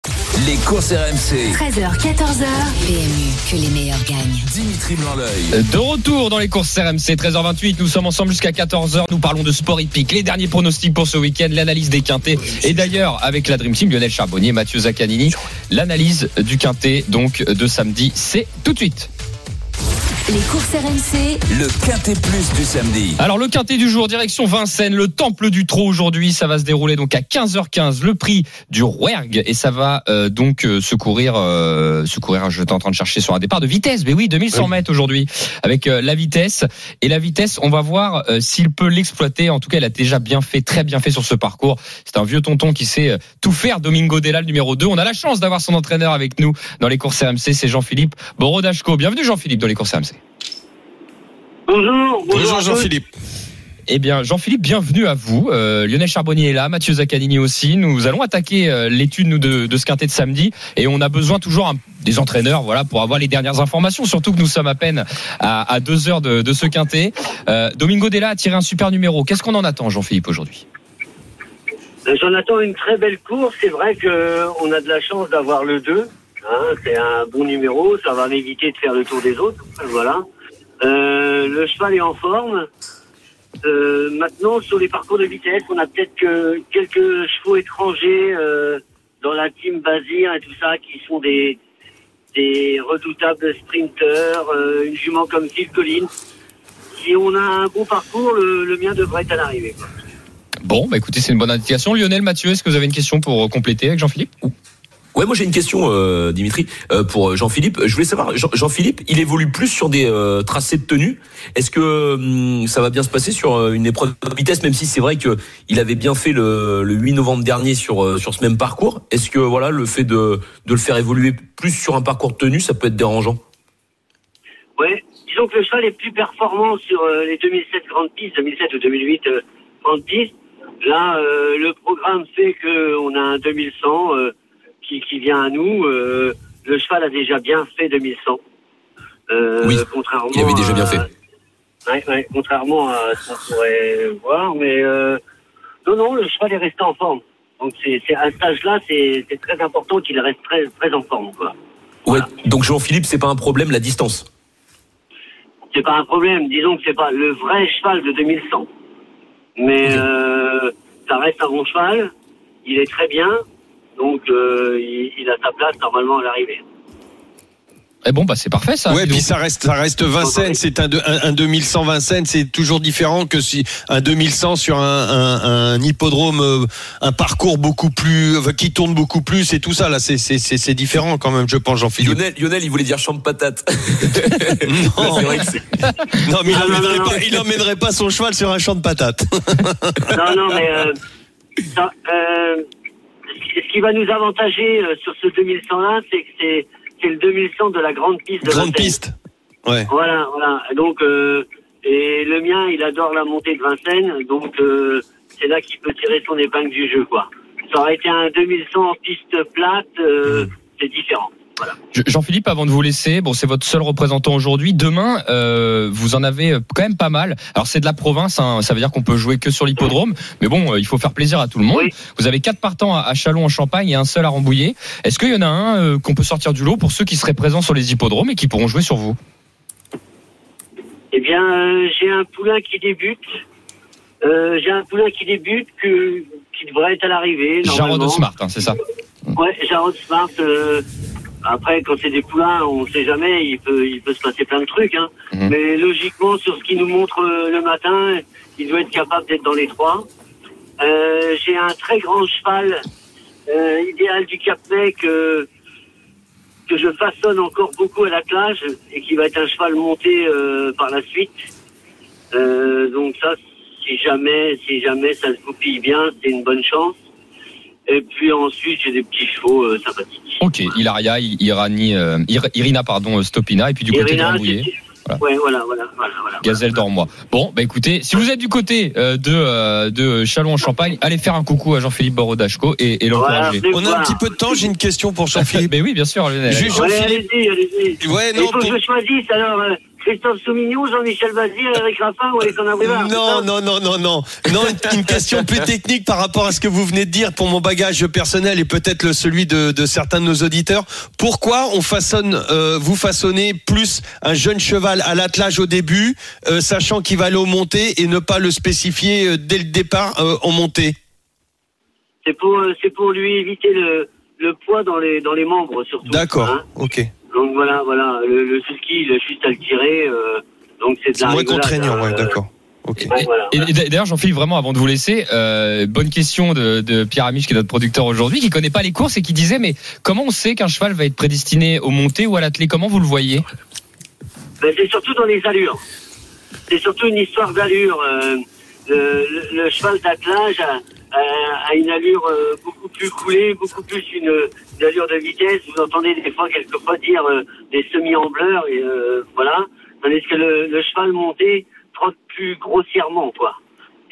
Les courses RMC. 13h, 14h. PMU, que les meilleurs gagnent. Dimitri Blanc-L'œil. De retour dans les courses RMC, 13h28. Nous sommes ensemble jusqu'à 14h. Nous parlons de sport hippique. Les derniers pronostics pour ce week-end, l'analyse des quintés. Et d'ailleurs, avec la Dream Team, Lionel Charbonnier, Mathieu Zaccanini, l'analyse du quintet, donc, de samedi. C'est tout de suite. Les courses RMC. Le quintet plus du samedi. Alors le quintet du jour, direction Vincennes, le temple du trot aujourd'hui, ça va se dérouler donc à 15h15, le prix du Rouergue et ça va euh, donc euh, secourir, euh, secourir, je suis en train de chercher sur un départ de vitesse, mais oui, 2100 mètres aujourd'hui avec euh, la vitesse et la vitesse, on va voir euh, s'il peut l'exploiter. En tout cas, il a déjà bien fait, très bien fait sur ce parcours. C'est un vieux tonton qui sait euh, tout faire, Domingo Della, le numéro 2. On a la chance d'avoir son entraîneur avec nous dans les courses RMC, c'est Jean-Philippe Borodachko. Bienvenue Jean-Philippe dans les courses RMC. Bonjour, bonjour, Bonjour Jean-Philippe. Eh bien, Jean-Philippe, bienvenue à vous. Euh, Lionel Charbonnier est là, Mathieu Zaccanini aussi. Nous allons attaquer euh, l'étude nous de, de ce quintet de samedi, et on a besoin toujours un, des entraîneurs, voilà, pour avoir les dernières informations. Surtout que nous sommes à peine à, à deux heures de, de ce quintet. Euh, Domingo Della a tiré un super numéro. Qu'est-ce qu'on en attend, Jean-Philippe, aujourd'hui? J'en attends une très belle course. C'est vrai que on a de la chance d'avoir le 2. Hein, c'est un bon numéro. Ça va m'éviter de faire le tour des autres. Voilà. Euh, le cheval est en forme. Euh, maintenant, sur les parcours de vitesse, on a peut-être que quelques chevaux étrangers euh, dans la team Bazir et tout ça qui sont des redoutables sprinteurs. Une jument comme Phil Collins. Si on a un bon parcours, le, le mien devrait être à l'arrivée. Bon, bah écoutez, c'est une bonne indication. Lionel, Mathieu, est-ce que vous avez une question pour compléter avec Jean-Philippe Ouais, moi j'ai une question, euh, Dimitri, euh, pour Jean-Philippe. Je voulais savoir, Jean- Jean-Philippe, il évolue plus sur des euh, tracés de tenue. Est-ce que hum, ça va bien se passer sur euh, une épreuve de vitesse, même si c'est vrai que il avait bien fait le, le 8 novembre dernier sur euh, sur ce même parcours? Est-ce que voilà, le fait de de le faire évoluer plus sur un parcours de tenue, ça peut être dérangeant? Ouais, disons que le cheval est plus performant sur euh, les 2007 grandes pistes, 2007 ou 2008 euh, grandes pistes. Là, euh, le programme fait que on a un 2100 euh, qui, qui vient à nous. Euh, le cheval a déjà bien fait 2100. Euh, Oui, contrairement il avait déjà bien à- fait. Ouais, ouais, contrairement à ce qu'on pourrait voir, mais euh, non, non, le cheval est resté en forme. Donc c'est à cet âge-là, c'est très important qu'il reste très, très en forme, quoi. Ouais. Donc Jean-Philippe, c'est pas un problème la distance. c'est pas un problème. Disons que c'est pas le vrai cheval de 2100. Mais euh, ça reste un bon cheval. Il est très bien. Donc, euh, il, il a sa place normalement à l'arrivée. Et bon, bah c'est parfait ça. Ouais, puis donc. ça reste, ça reste Vincennes. C'est un, un, un 2100 Vincennes, c'est toujours différent que si un 2100 sur un, un, un hippodrome, euh, un parcours beaucoup plus, enfin, qui tourne beaucoup plus et tout ça. Là, c'est, c'est, c'est, c'est différent quand même, je pense, Jean-Philippe. Lionel, Lionel, il voulait dire champ de patates. Non, C'est vrai que c'est- non, mais il Ah, non, emmènerait non, non. pas, il emmènerait pas son cheval sur un champ de patates. Non, non, mais euh, ça, euh, ce qui va nous avantager euh, sur ce 2100-là, c'est que c'est, c'est le 2100 de la grande piste de Grande Vincennes. piste. Ouais. Voilà, voilà. Donc, euh, et le mien, il adore la montée de Vincennes, donc euh, c'est là qu'il peut tirer son épingle du jeu, quoi. Ça aurait été un 2100 en piste plate, euh, c'est différent. Voilà. Jean-Philippe, avant de vous laisser, bon, c'est votre seul représentant aujourd'hui. Demain, euh, vous en avez euh, quand même pas mal. Alors c'est de la province, hein, ça veut dire qu'on peut jouer que sur l'hippodrome, mais bon, euh, il faut faire plaisir à tout le monde. Oui. Vous avez quatre partants à, Chalon en Champagne et un seul à Rambouillet. Est-ce qu'il y en a un euh, qu'on peut sortir du lot pour ceux qui seraient présents sur les hippodromes et qui pourront jouer sur vous? Eh bien, euh, j'ai un poulain qui débute. J'ai un poulain qui débute que, qui devrait être à l'arrivée. Jarod. Smart, hein, c'est ça? Ouais, Jarod Smart. Après, quand c'est des poulains, on sait jamais. Il peut, il peut se passer plein de trucs. Hein. Mhm. Mais logiquement, sur ce qu'il nous montre euh, le matin, il doit être capable d'être dans les trois. Euh, j'ai un très grand cheval, euh, idéal du Cap Mec, euh, que je façonne encore beaucoup à l'attelage et qui va être un cheval monté euh, par la suite. Euh, donc ça, si jamais, si jamais ça se goupille bien, c'est une bonne chance. Et puis ensuite, j'ai des petits chevaux euh, sympathiques. Ok, Ilaria, Irani, euh, Ir- Irina, pardon, euh, Stopina, et puis du côté de Rambouillet. Voilà. Ouais, voilà, voilà, voilà, voilà. Gazelle d'Ormois. Bon, bah écoutez, si vous êtes du côté euh, de, euh, de Chalon en Champagne, allez faire un coucou à Jean-Philippe Borodachko et, et l'encourager. On a un petit peu de temps. J'ai une question pour Jean-Philippe. Mais oui, bien sûr, Lionel. Juste- Ouais, Jean-Philippe. allez-y, allez-y. Ouais, Il non, faut que je choisisse alors euh, Christophe Soumignon, Jean-Michel Bazir, Eric Raffin ou Alexandre Abrivard. Non, non, non, non, non. Non, une, une question plus technique par rapport à ce que vous venez de dire pour mon bagage personnel et peut-être celui de, de certains de nos auditeurs. Pourquoi on façonne, euh, vous façonnez plus un jeune cheval à l'attelage au début, euh, sachant qu'il va aller au montée et ne pas le spécifier euh, dès le départ en montée? C'est pour, c'est pour lui éviter le, le poids dans les, dans les membres surtout. D'accord, hein. ok. Donc voilà, voilà. Le, le sulky, il a juste à le tirer. euh, donc c'est de C'est la moins rigolade, contraignant, ouais, euh, d'accord. Ok. ouais, voilà, Et, voilà. et d'ailleurs, Jean-Philippe, vraiment, avant de vous laisser, euh, bonne question de, de Pierre Amiche, qui est notre producteur aujourd'hui, qui connaît pas les courses et qui disait, mais comment on sait qu'un cheval va être prédestiné au monté ou à l'attelé Comment vous le voyez? Ben, c'est surtout dans les allures. C'est surtout une histoire d'allure. euh, le, le- le cheval d'attelage a une allure euh, beaucoup plus coulée, beaucoup plus une, une allure de vitesse. Vous entendez des fois, quelquefois, dire euh, des semi-ambleurs, et euh, voilà. Tandis que le, le cheval monté trotte plus grossièrement, quoi.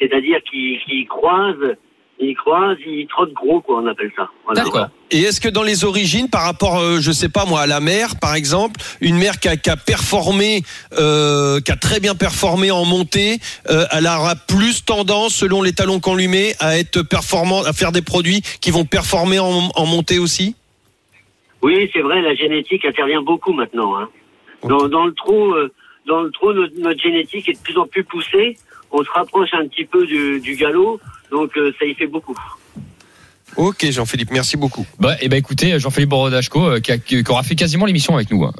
C'est-à-dire qu'il croise, il croise, il trotte gros, quoi, on appelle ça. Voilà. D'accord. Et est-ce que dans les origines, par rapport, euh, je sais pas moi, à la mère, par exemple, une mère qui a, qui a performé, euh, qui a très bien performé en montée, euh, elle aura plus tendance, selon les talons qu'on lui met, à être performant, à faire des produits qui vont performer en, en montée aussi? Oui, c'est vrai, la génétique intervient beaucoup maintenant. Hein. Dans, dans le trot, euh, dans le trot, notre, notre génétique est de plus en plus poussée. On se rapproche un petit peu du, du galop, donc euh, ça y fait beaucoup. Ok, Jean-Philippe, merci beaucoup. bah, Eh ben, écoutez, Jean-Philippe Borodachko, euh, qui, aura fait quasiment l'émission avec nous. hein.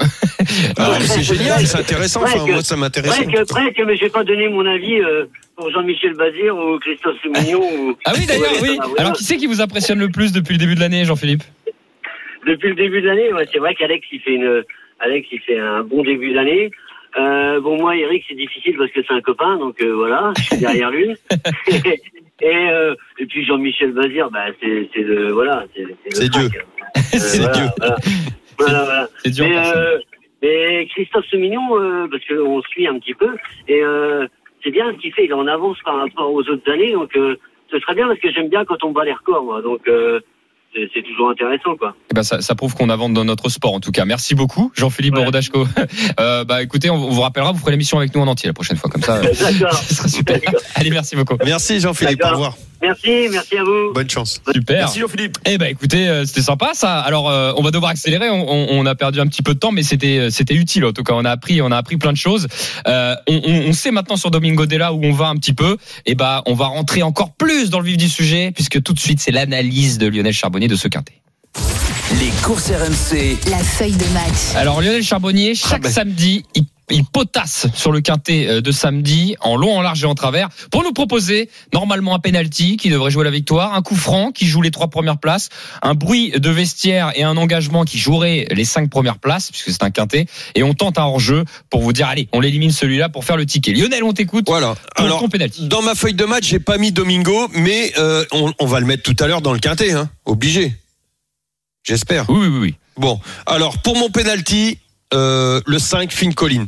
Ah, mais c'est génial, c'est intéressant. Enfin, moi, ça m'intéresse. Presque, presque, mais je vais pas donner mon avis euh, pour Jean-Michel Bazir ou Christophe Soumignon. ou... Ah oui, d'ailleurs, Ouais, oui. Alors, qui c'est qui vous impressionne le plus depuis le début de l'année, Jean-Philippe? Depuis le début de l'année, ouais, c'est vrai qu'Alex il fait une, Alex il fait un bon début d'année. Euh, bon moi Eric c'est difficile parce que c'est un copain donc euh, voilà je suis derrière lui. et euh, et puis Jean-Michel Bazir bah c'est c'est le voilà c'est le C'est crack. Dieu. Euh, C'est voilà, Dieu. Voilà, voilà, voilà. C'est dur. Mais, euh, mais Christophe Semignon, euh, parce qu'on suit un petit peu, et euh, c'est bien ce qu'il fait, il est en avance par rapport aux autres années, donc euh, ce serait bien parce que j'aime bien quand on bat les records, moi, donc euh, c'est toujours intéressant, quoi. Eh ben, ça, ça prouve qu'on avance dans notre sport, en tout cas. Merci beaucoup, Jean-Philippe Ouais. Borodachko. Euh, bah, écoutez, on, on vous rappellera, vous ferez l'émission avec nous en entier la prochaine fois, comme ça. euh, D'accord. ce sera super. Allez, merci beaucoup. Merci Jean-Philippe, au revoir. Merci, merci à vous. Bonne chance. Super. Merci Jean-Philippe. Eh ben écoutez, euh, c'était sympa ça. Alors euh, on va devoir accélérer. On, on- on a perdu un petit peu de temps, mais c'était euh, c'était utile en tout cas. On a appris on a appris plein de choses. Euh, on, sait maintenant sur Domingo Della où on va un petit peu. Et ben on va rentrer encore plus dans le vif du sujet puisque tout de suite c'est l'analyse de Lionel Charbonnier de ce quintet. Les courses RMC. La feuille de match. Alors Lionel Charbonnier, chaque ben. samedi, il, il potasse sur le quintet euh, de samedi, en long, en large et en travers, pour nous proposer normalement un penalty qui devrait jouer la victoire, un coup franc qui joue les trois premières places, un bruit de vestiaire et un engagement qui jouerait les cinq premières places, puisque c'est un quintet, et on tente un hors-jeu pour vous dire, allez, on l'élimine celui-là pour faire le ticket. Lionel, on t'écoute. Voilà. Pour Alors, ton penalty. dans ma feuille de match, j'ai pas mis Domingo, mais euh, on, on va le mettre tout à l'heure dans le quintet, hein. Obligé. J'espère. Oui, oui, oui, oui. Bon, alors pour mon penalty, euh, le 5, Finn Collin.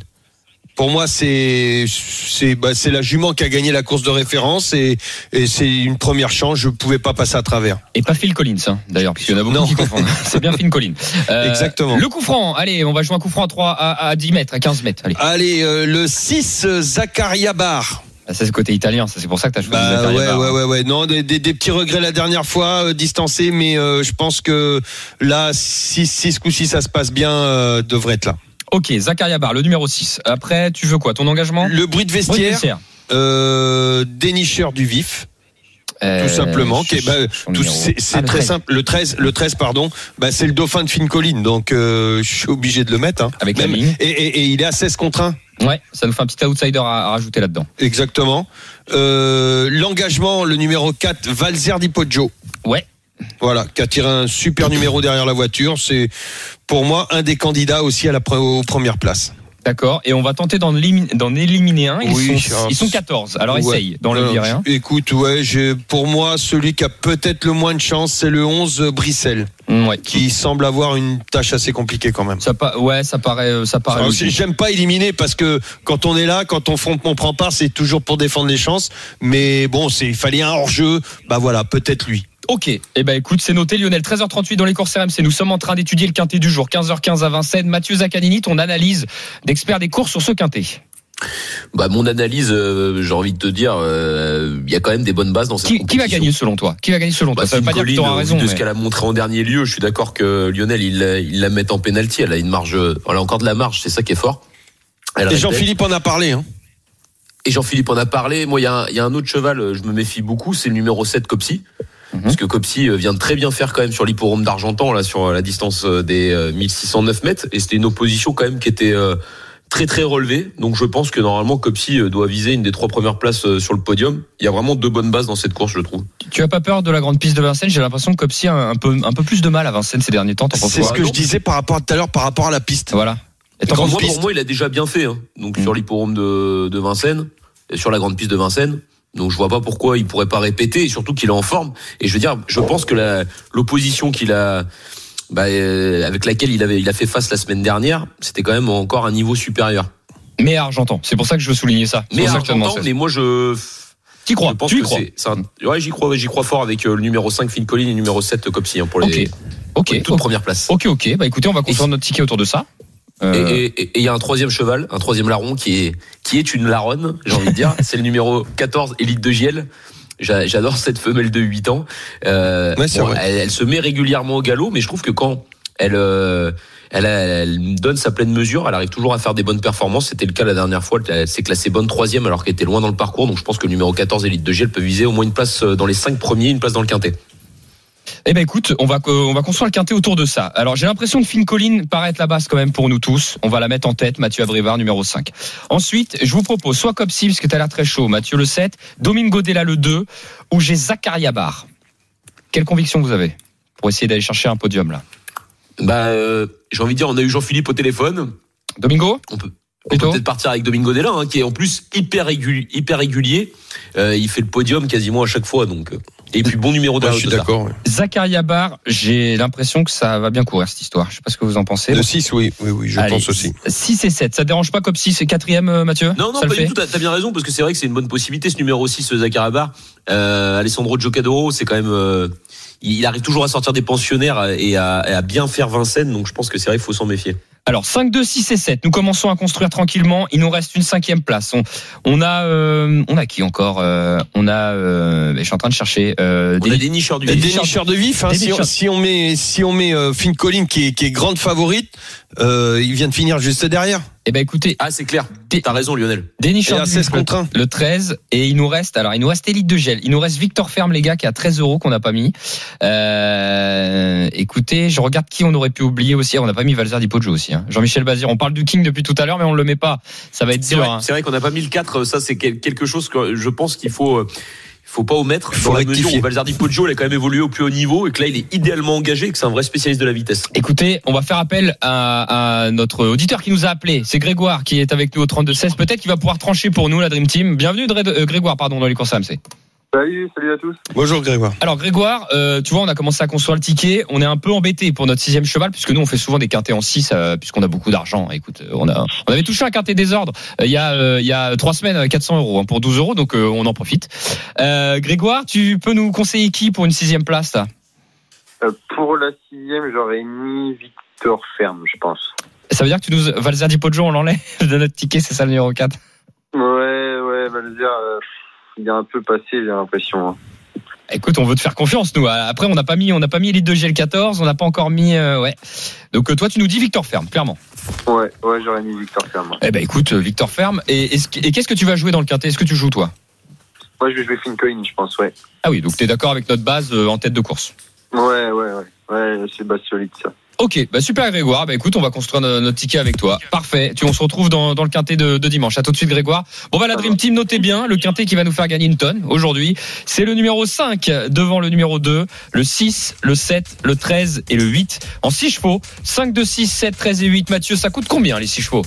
Pour moi, c'est c'est bah, c'est la jument qui a gagné la course de référence et, et c'est une première chance. Je pouvais pas passer à travers. Et pas Phil Collins, hein, d'ailleurs, parce qu'il y en a beaucoup Non. qui confondent. C'est bien Phil Collins. Euh, Exactement. Le coup franc, allez, on va jouer un coup franc à 3, à, à 10 mètres, à 15 mètres. Allez. Allez, euh, le 6, euh, Zakaria Bar. Ah, c'est le côté italien, ça, c'est pour ça que tu as choisi Bah ouais, ouais, ouais, ouais. Non, des, des, des petits regrets la dernière fois, euh, distancé, mais euh, je pense que là, si, si ce coup-ci ça se passe bien, euh, devrait être là. Ok, Zakaria Bar, le numéro 6. Après, tu veux quoi? Ton engagement? Le bruit de Bruit de vestiaire, vestiaire. euh, dénicheur du vif. Euh, tout simplement. bah, c'est Ah, le très 13. simple. Le 13, le 13 pardon, bah, c'est le dauphin de Finn Collin, donc euh, je suis obligé de le mettre. hein. Avec la Même- et, et- et il est à 16 contre 1. Ouais, ça nous fait un petit outsider à, à rajouter là-dedans. Exactement. Euh, L'engagement, le numéro 4, Valzer Di Poggio. Ouais. Voilà, qui a tiré un super numéro derrière la voiture. C'est pour moi un des candidats aussi à la aux premières places. D'accord. Et on va tenter d'en éliminer, un. Ils, Oui, sont, ils sont 14. Alors Ouais. essaye d'en le. Écoute, ouais, pour moi, celui qui a peut-être le moins de chance, c'est le 11 euh, Brissel, Mm, Ouais. qui semble avoir une tâche assez compliquée quand même. Ça, pa- ouais, ça paraît, euh, ça paraît. Logique. J'aime pas éliminer parce que quand on est là, quand on fond, on prend part, c'est toujours pour défendre les chances. Mais bon, c'est il fallait un hors jeu. Bah voilà, peut-être lui. Ok. Eh ben écoute, c'est noté Lionel. 13h38 dans les courses RMC. Nous sommes en train d'étudier le quintet du jour. 15h15 à Vincennes. Mathieu Zaccanini, ton analyse d'expert des courses sur ce quintet. Bah mon analyse, euh, j'ai envie de te dire, euh, il y a quand même des bonnes bases dans cette Qui, qui va gagner selon toi? Qui va gagner selon toi? Bah, Ça veut Phil pas dire que tu vu raison. de ce qu'elle a montré en dernier lieu, je suis d'accord que Lionel, il, la- il la met en pénalty. Elle a une marge, elle a encore de la marge, c'est ça qui est fort. Elle Et. Jean-Philippe en a parlé. Hein. Et Jean-Philippe en a parlé. Moi, il y, a un- il y a un autre cheval, euh, je me méfie beaucoup, c'est le numéro 7, Mhm. Parce que Copsy euh, vient de très bien faire quand même sur l'hipporome d'Argentan, là, sur euh, la distance euh, des euh, 1609 mètres. Et c'était une opposition quand même qui était très très relevée. Donc je pense que normalement Copsy euh, doit viser une des trois premières places sur le podium. Il y a vraiment deux bonnes bases dans cette course, je trouve. Tu as pas peur de la grande piste de Vincennes? J'ai l'impression que Copsy a un peu, un peu plus de mal à Vincennes ces derniers temps. C'est ce que je disais par rapport à tout à l'heure, par rapport à la piste. Voilà. Et Pour moi, quoi? pour moi, il a déjà bien fait. Hein. Donc sur l'hipporome de, de Vincennes, et sur la grande piste de Vincennes. Donc je vois pas pourquoi il pourrait pas répéter, et surtout qu'il est en forme. Et je veux dire, je pense que l'opposition qu'il a, bah, euh, avec laquelle il avait, il a fait face la semaine dernière, c'était quand même encore un niveau supérieur. Mais à Argentan. C'est pour ça que je veux souligner ça. Mais Argentan, mais moi je, T'y crois je pense Tu y que crois un- ouais, j'y crois, j'y crois fort avec euh, le numéro 5 Phil Collins et le numéro 7 Copsy hein, pour les, Ok. Ok. toutes premières places. Ok, ok. Bah écoutez, on va construire notre ticket autour de ça. Et Euh, et- il y a un troisième cheval, un troisième larron qui est qui est une laronne, j'ai envie de dire. C'est le numéro 14, Élite de Giel. J'a- J'adore cette femelle de 8 ans. Euh, Ouais, bon, elle, elle se met régulièrement au galop, mais je trouve que quand elle euh, elle, elle donne sa pleine mesure, elle arrive toujours à faire des bonnes performances. C'était le cas la dernière fois. Elle, s'est classée bonne troisième alors qu'elle était loin dans le parcours. Donc je pense que le numéro 14, Élite de Giel, peut viser au moins une place euh, dans les cinq premiers, une place dans le quintet. Eh ben écoute, on va on va construire le quintet autour de ça. Alors j'ai l'impression que Finn Collin paraît être la base quand même pour nous tous. On va la mettre en tête, Mathieu Abrivard numéro 5. Ensuite, je vous propose soit Copsy parce que t'as l'air très chaud, Mathieu le 7, Domingo Della le 2 ou j'ai Zakaria Bar. Quelle conviction vous avez pour essayer d'aller chercher un podium là? Bah, euh, j'ai envie de dire, on a eu Jean-Philippe au téléphone. Domingo? On peut, on peut peut-être partir avec Domingo Della, hein, qui est en plus hyper, régulier, hyper régulier. Euh, il fait le podium quasiment à chaque fois. Donc, euh, et puis bon numéro Ouais, derrière je suis d'accord. ouais. Zakaria Bar, j'ai l'impression que ça va bien courir cette histoire. Je sais pas ce que vous en pensez. De 6, oui, oui, oui, je Allez, pense aussi. 6 et 7, ça dérange pas Copsy, c'est quatrième euh, Mathieu? Non, non, Ça le pas du tout. T'as bien raison parce que c'est vrai que c'est une bonne possibilité ce numéro 6 Zakarabar. Euh, Alessandro Giocadoro, c'est quand même. euh, il il arrive toujours à sortir des pensionnaires et à, et à bien faire Vincennes. Donc je pense que c'est vrai qu'il faut s'en méfier. Alors 5, 2, 6 et 7. Nous commençons à construire tranquillement. Il nous reste une cinquième place. On, on a, euh, on a qui encore Euh, On a. euh, je suis en train de chercher. euh, On a des nicheurs du Et vif. des nicheurs de vif, hein, si, on, si on met, si on met euh, Finn Collin qui est, qui est grande favorite, euh, il vient de finir juste derrière. Eh ben écoutez, Ah, c'est clair. T'as raison, Lionel. À Chardy, 16 le- contre 1. le 13 et il nous reste alors il nous reste Elite de Gel il nous reste Victor Ferme les gars qui a 13 euros qu'on n'a pas mis euh, écoutez je regarde qui on aurait pu oublier aussi on n'a pas mis Valzer Di Poggio aussi hein. Jean-Michel Bazir on parle du King depuis tout à l'heure mais on le met pas ça va être C'est dur vrai, hein. c'est vrai qu'on n'a pas mis le 4. Ça, c'est quel- quelque chose que je pense qu'il faut. euh, il faut pas omettre Faut dans la mesure où Valzardi Poggio il a quand même évolué au plus haut niveau et que là il est idéalement engagé et que c'est un vrai spécialiste de la vitesse. Écoutez, on va faire appel à, à notre auditeur qui nous a appelé. C'est Grégoire qui est avec nous au 32-16. Peut-être qu'il va pouvoir trancher pour nous, la Dream Team. Bienvenue, euh, Grégoire, pardon, dans les courses AMC. Salut, salut à tous. Bonjour Grégoire. Alors Grégoire, euh, tu vois, on a commencé à construire le ticket. On est un peu embêté pour notre sixième cheval puisque nous on fait souvent des quintés en 6 puisqu'on a beaucoup d'argent. Écoute, euh, on a, on avait touché un quintet désordre euh, il y a euh, il y a trois semaines à 400 euros hein, pour 12 euros, donc euh, on en profite. Euh, Grégoire, tu peux nous conseiller qui pour une sixième place là? Euh, pour la sixième, j'aurais mis Victor Ferme, je pense. Ça veut dire que tu nous Valzer Poggio, on l'enlève de notre ticket, c'est ça le numéro 4 Ouais, ouais, Valzer, euh, il est un peu passé, j'ai l'impression. hein. Écoute, on veut te faire confiance, nous. Après, on n'a pas mis, on n'a pas mis Elite de GL14, on n'a pas encore mis, euh, ouais. Donc, euh, toi, tu nous dis Victor Ferme, clairement. Ouais, ouais, j'aurais mis Victor Ferme. Eh ben, écoute, euh, Victor Ferme. Et, est-ce que- et qu'est-ce que tu vas jouer dans le quintet? Est-ce que tu joues, toi? Moi, je vais jouer Fincoin, je pense, ouais. Ah oui, donc t'es d'accord avec notre base euh, en tête de course. Ouais, ouais, ouais. Ouais, c'est base solide, ça. Ok, bah super Grégoire. Bah écoute, on va construire no- notre ticket avec toi. Parfait. Tu, on se retrouve dans, dans le quintet de, de dimanche. À tout de suite Grégoire. Bon bah la Dream Team, notez bien, le quintet qui va nous faire gagner une tonne aujourd'hui, c'est le numéro 5 devant le numéro 2, le 6, le 7, le 13 et le 8 en 6 chevaux. 5, 2, 6, 7, 13 et 8. Mathieu, ça coûte combien les 6 chevaux?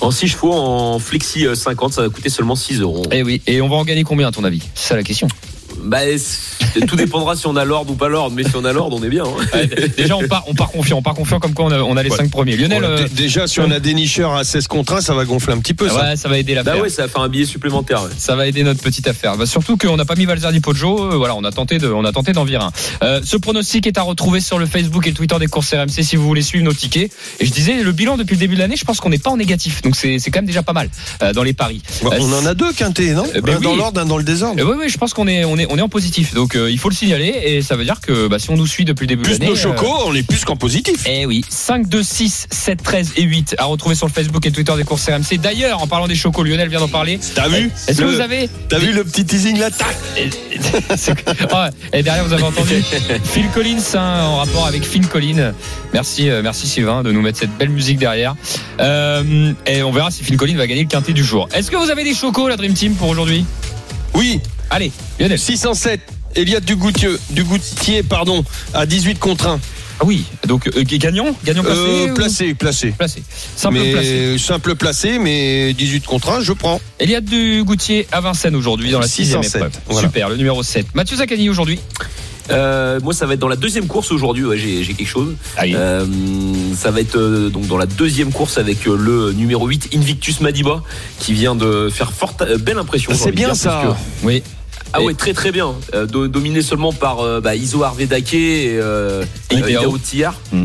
En 6 chevaux, en flexi euh, 50, ça va coûter seulement 6 euros. Eh oui, et on va en gagner combien à ton avis? C'est ça la question. Bah, tout dépendra si on a l'ordre ou pas l'ordre, mais si on a l'ordre, on est bien. hein. Déjà on part, on part confiant, on part confiant comme quoi on a, on a les Ouais. 5 premiers. Lionel, Bon, euh, Déjà, si on a des nicheurs à 16 contre 1, ça va gonfler un petit peu ça. ouais, ça va aider la Bah ouais, ça va faire un billet supplémentaire. ouais. Ça va aider notre petite affaire. Bah, surtout qu'on n'a pas mis Valzer Di Poggio. euh, voilà, on a tenté de, on a tenté d'en virer un. Euh, ce pronostic est à retrouver sur le Facebook et le Twitter des courses RMC si vous voulez suivre nos tickets. Et je disais, le bilan depuis le début de l'année, je pense qu'on n'est pas en négatif. Donc c'est, c'est quand même déjà pas mal euh, dans les paris. Euh, on en a deux quintés, non? Euh, ben Un dans l'ordre, un dans le désordre. Euh, oui, oui, je pense qu'on est, on est, on est en positif. Donc euh, il faut le signaler et ça veut dire que bah, si on nous suit depuis le début de Plus l'année. nos euh, chocos, on est plus qu'en positif. eh oui, 5, 2, 6, 7, 13 et 8 à retrouver sur le Facebook et Twitter des courses RMC. D'ailleurs, en parlant des chocos, Lionel vient d'en parler. T'as vu Est-ce que vous avez T'as vu le petit teasing là? Tac Ah, et derrière, vous avez entendu Phil Collins hein, en rapport avec Phil Collins. Merci, euh, merci Sylvain de nous mettre cette belle musique derrière. Euh, et on verra si Phil Collins va gagner le quintet du jour. Est-ce que vous avez des chocos, la Dream Team, pour aujourd'hui? Oui, Allez, Lionel. 607. Eliade Dugoutier, Dugoutier, pardon, à 18 contre 1. Ah oui, donc euh, gagnant Gagnant placé Euh, ou- placé, placé. Placé. Simple mais placé. simple placé, mais 18 contre 1, je prends. Eliade du Goutier à Vincennes aujourd'hui dans la sixième 607, épreuve. voilà. Super, le numéro 7. Mathieu Zaccani aujourd'hui. Euh, moi, ça va être dans la deuxième course aujourd'hui. Ouais, j'ai j'ai quelque chose. Allez. Euh, ça va être euh, donc dans la deuxième course avec euh, le numéro 8 Invictus Madiba qui vient de faire forte euh, belle impression. C'est bien dire, ça. que- Oui. Ah Et- ouais, très très bien. Euh, do- dominé seulement par euh, bah, Iso Arvedake et, euh, Et Tillard. Mm.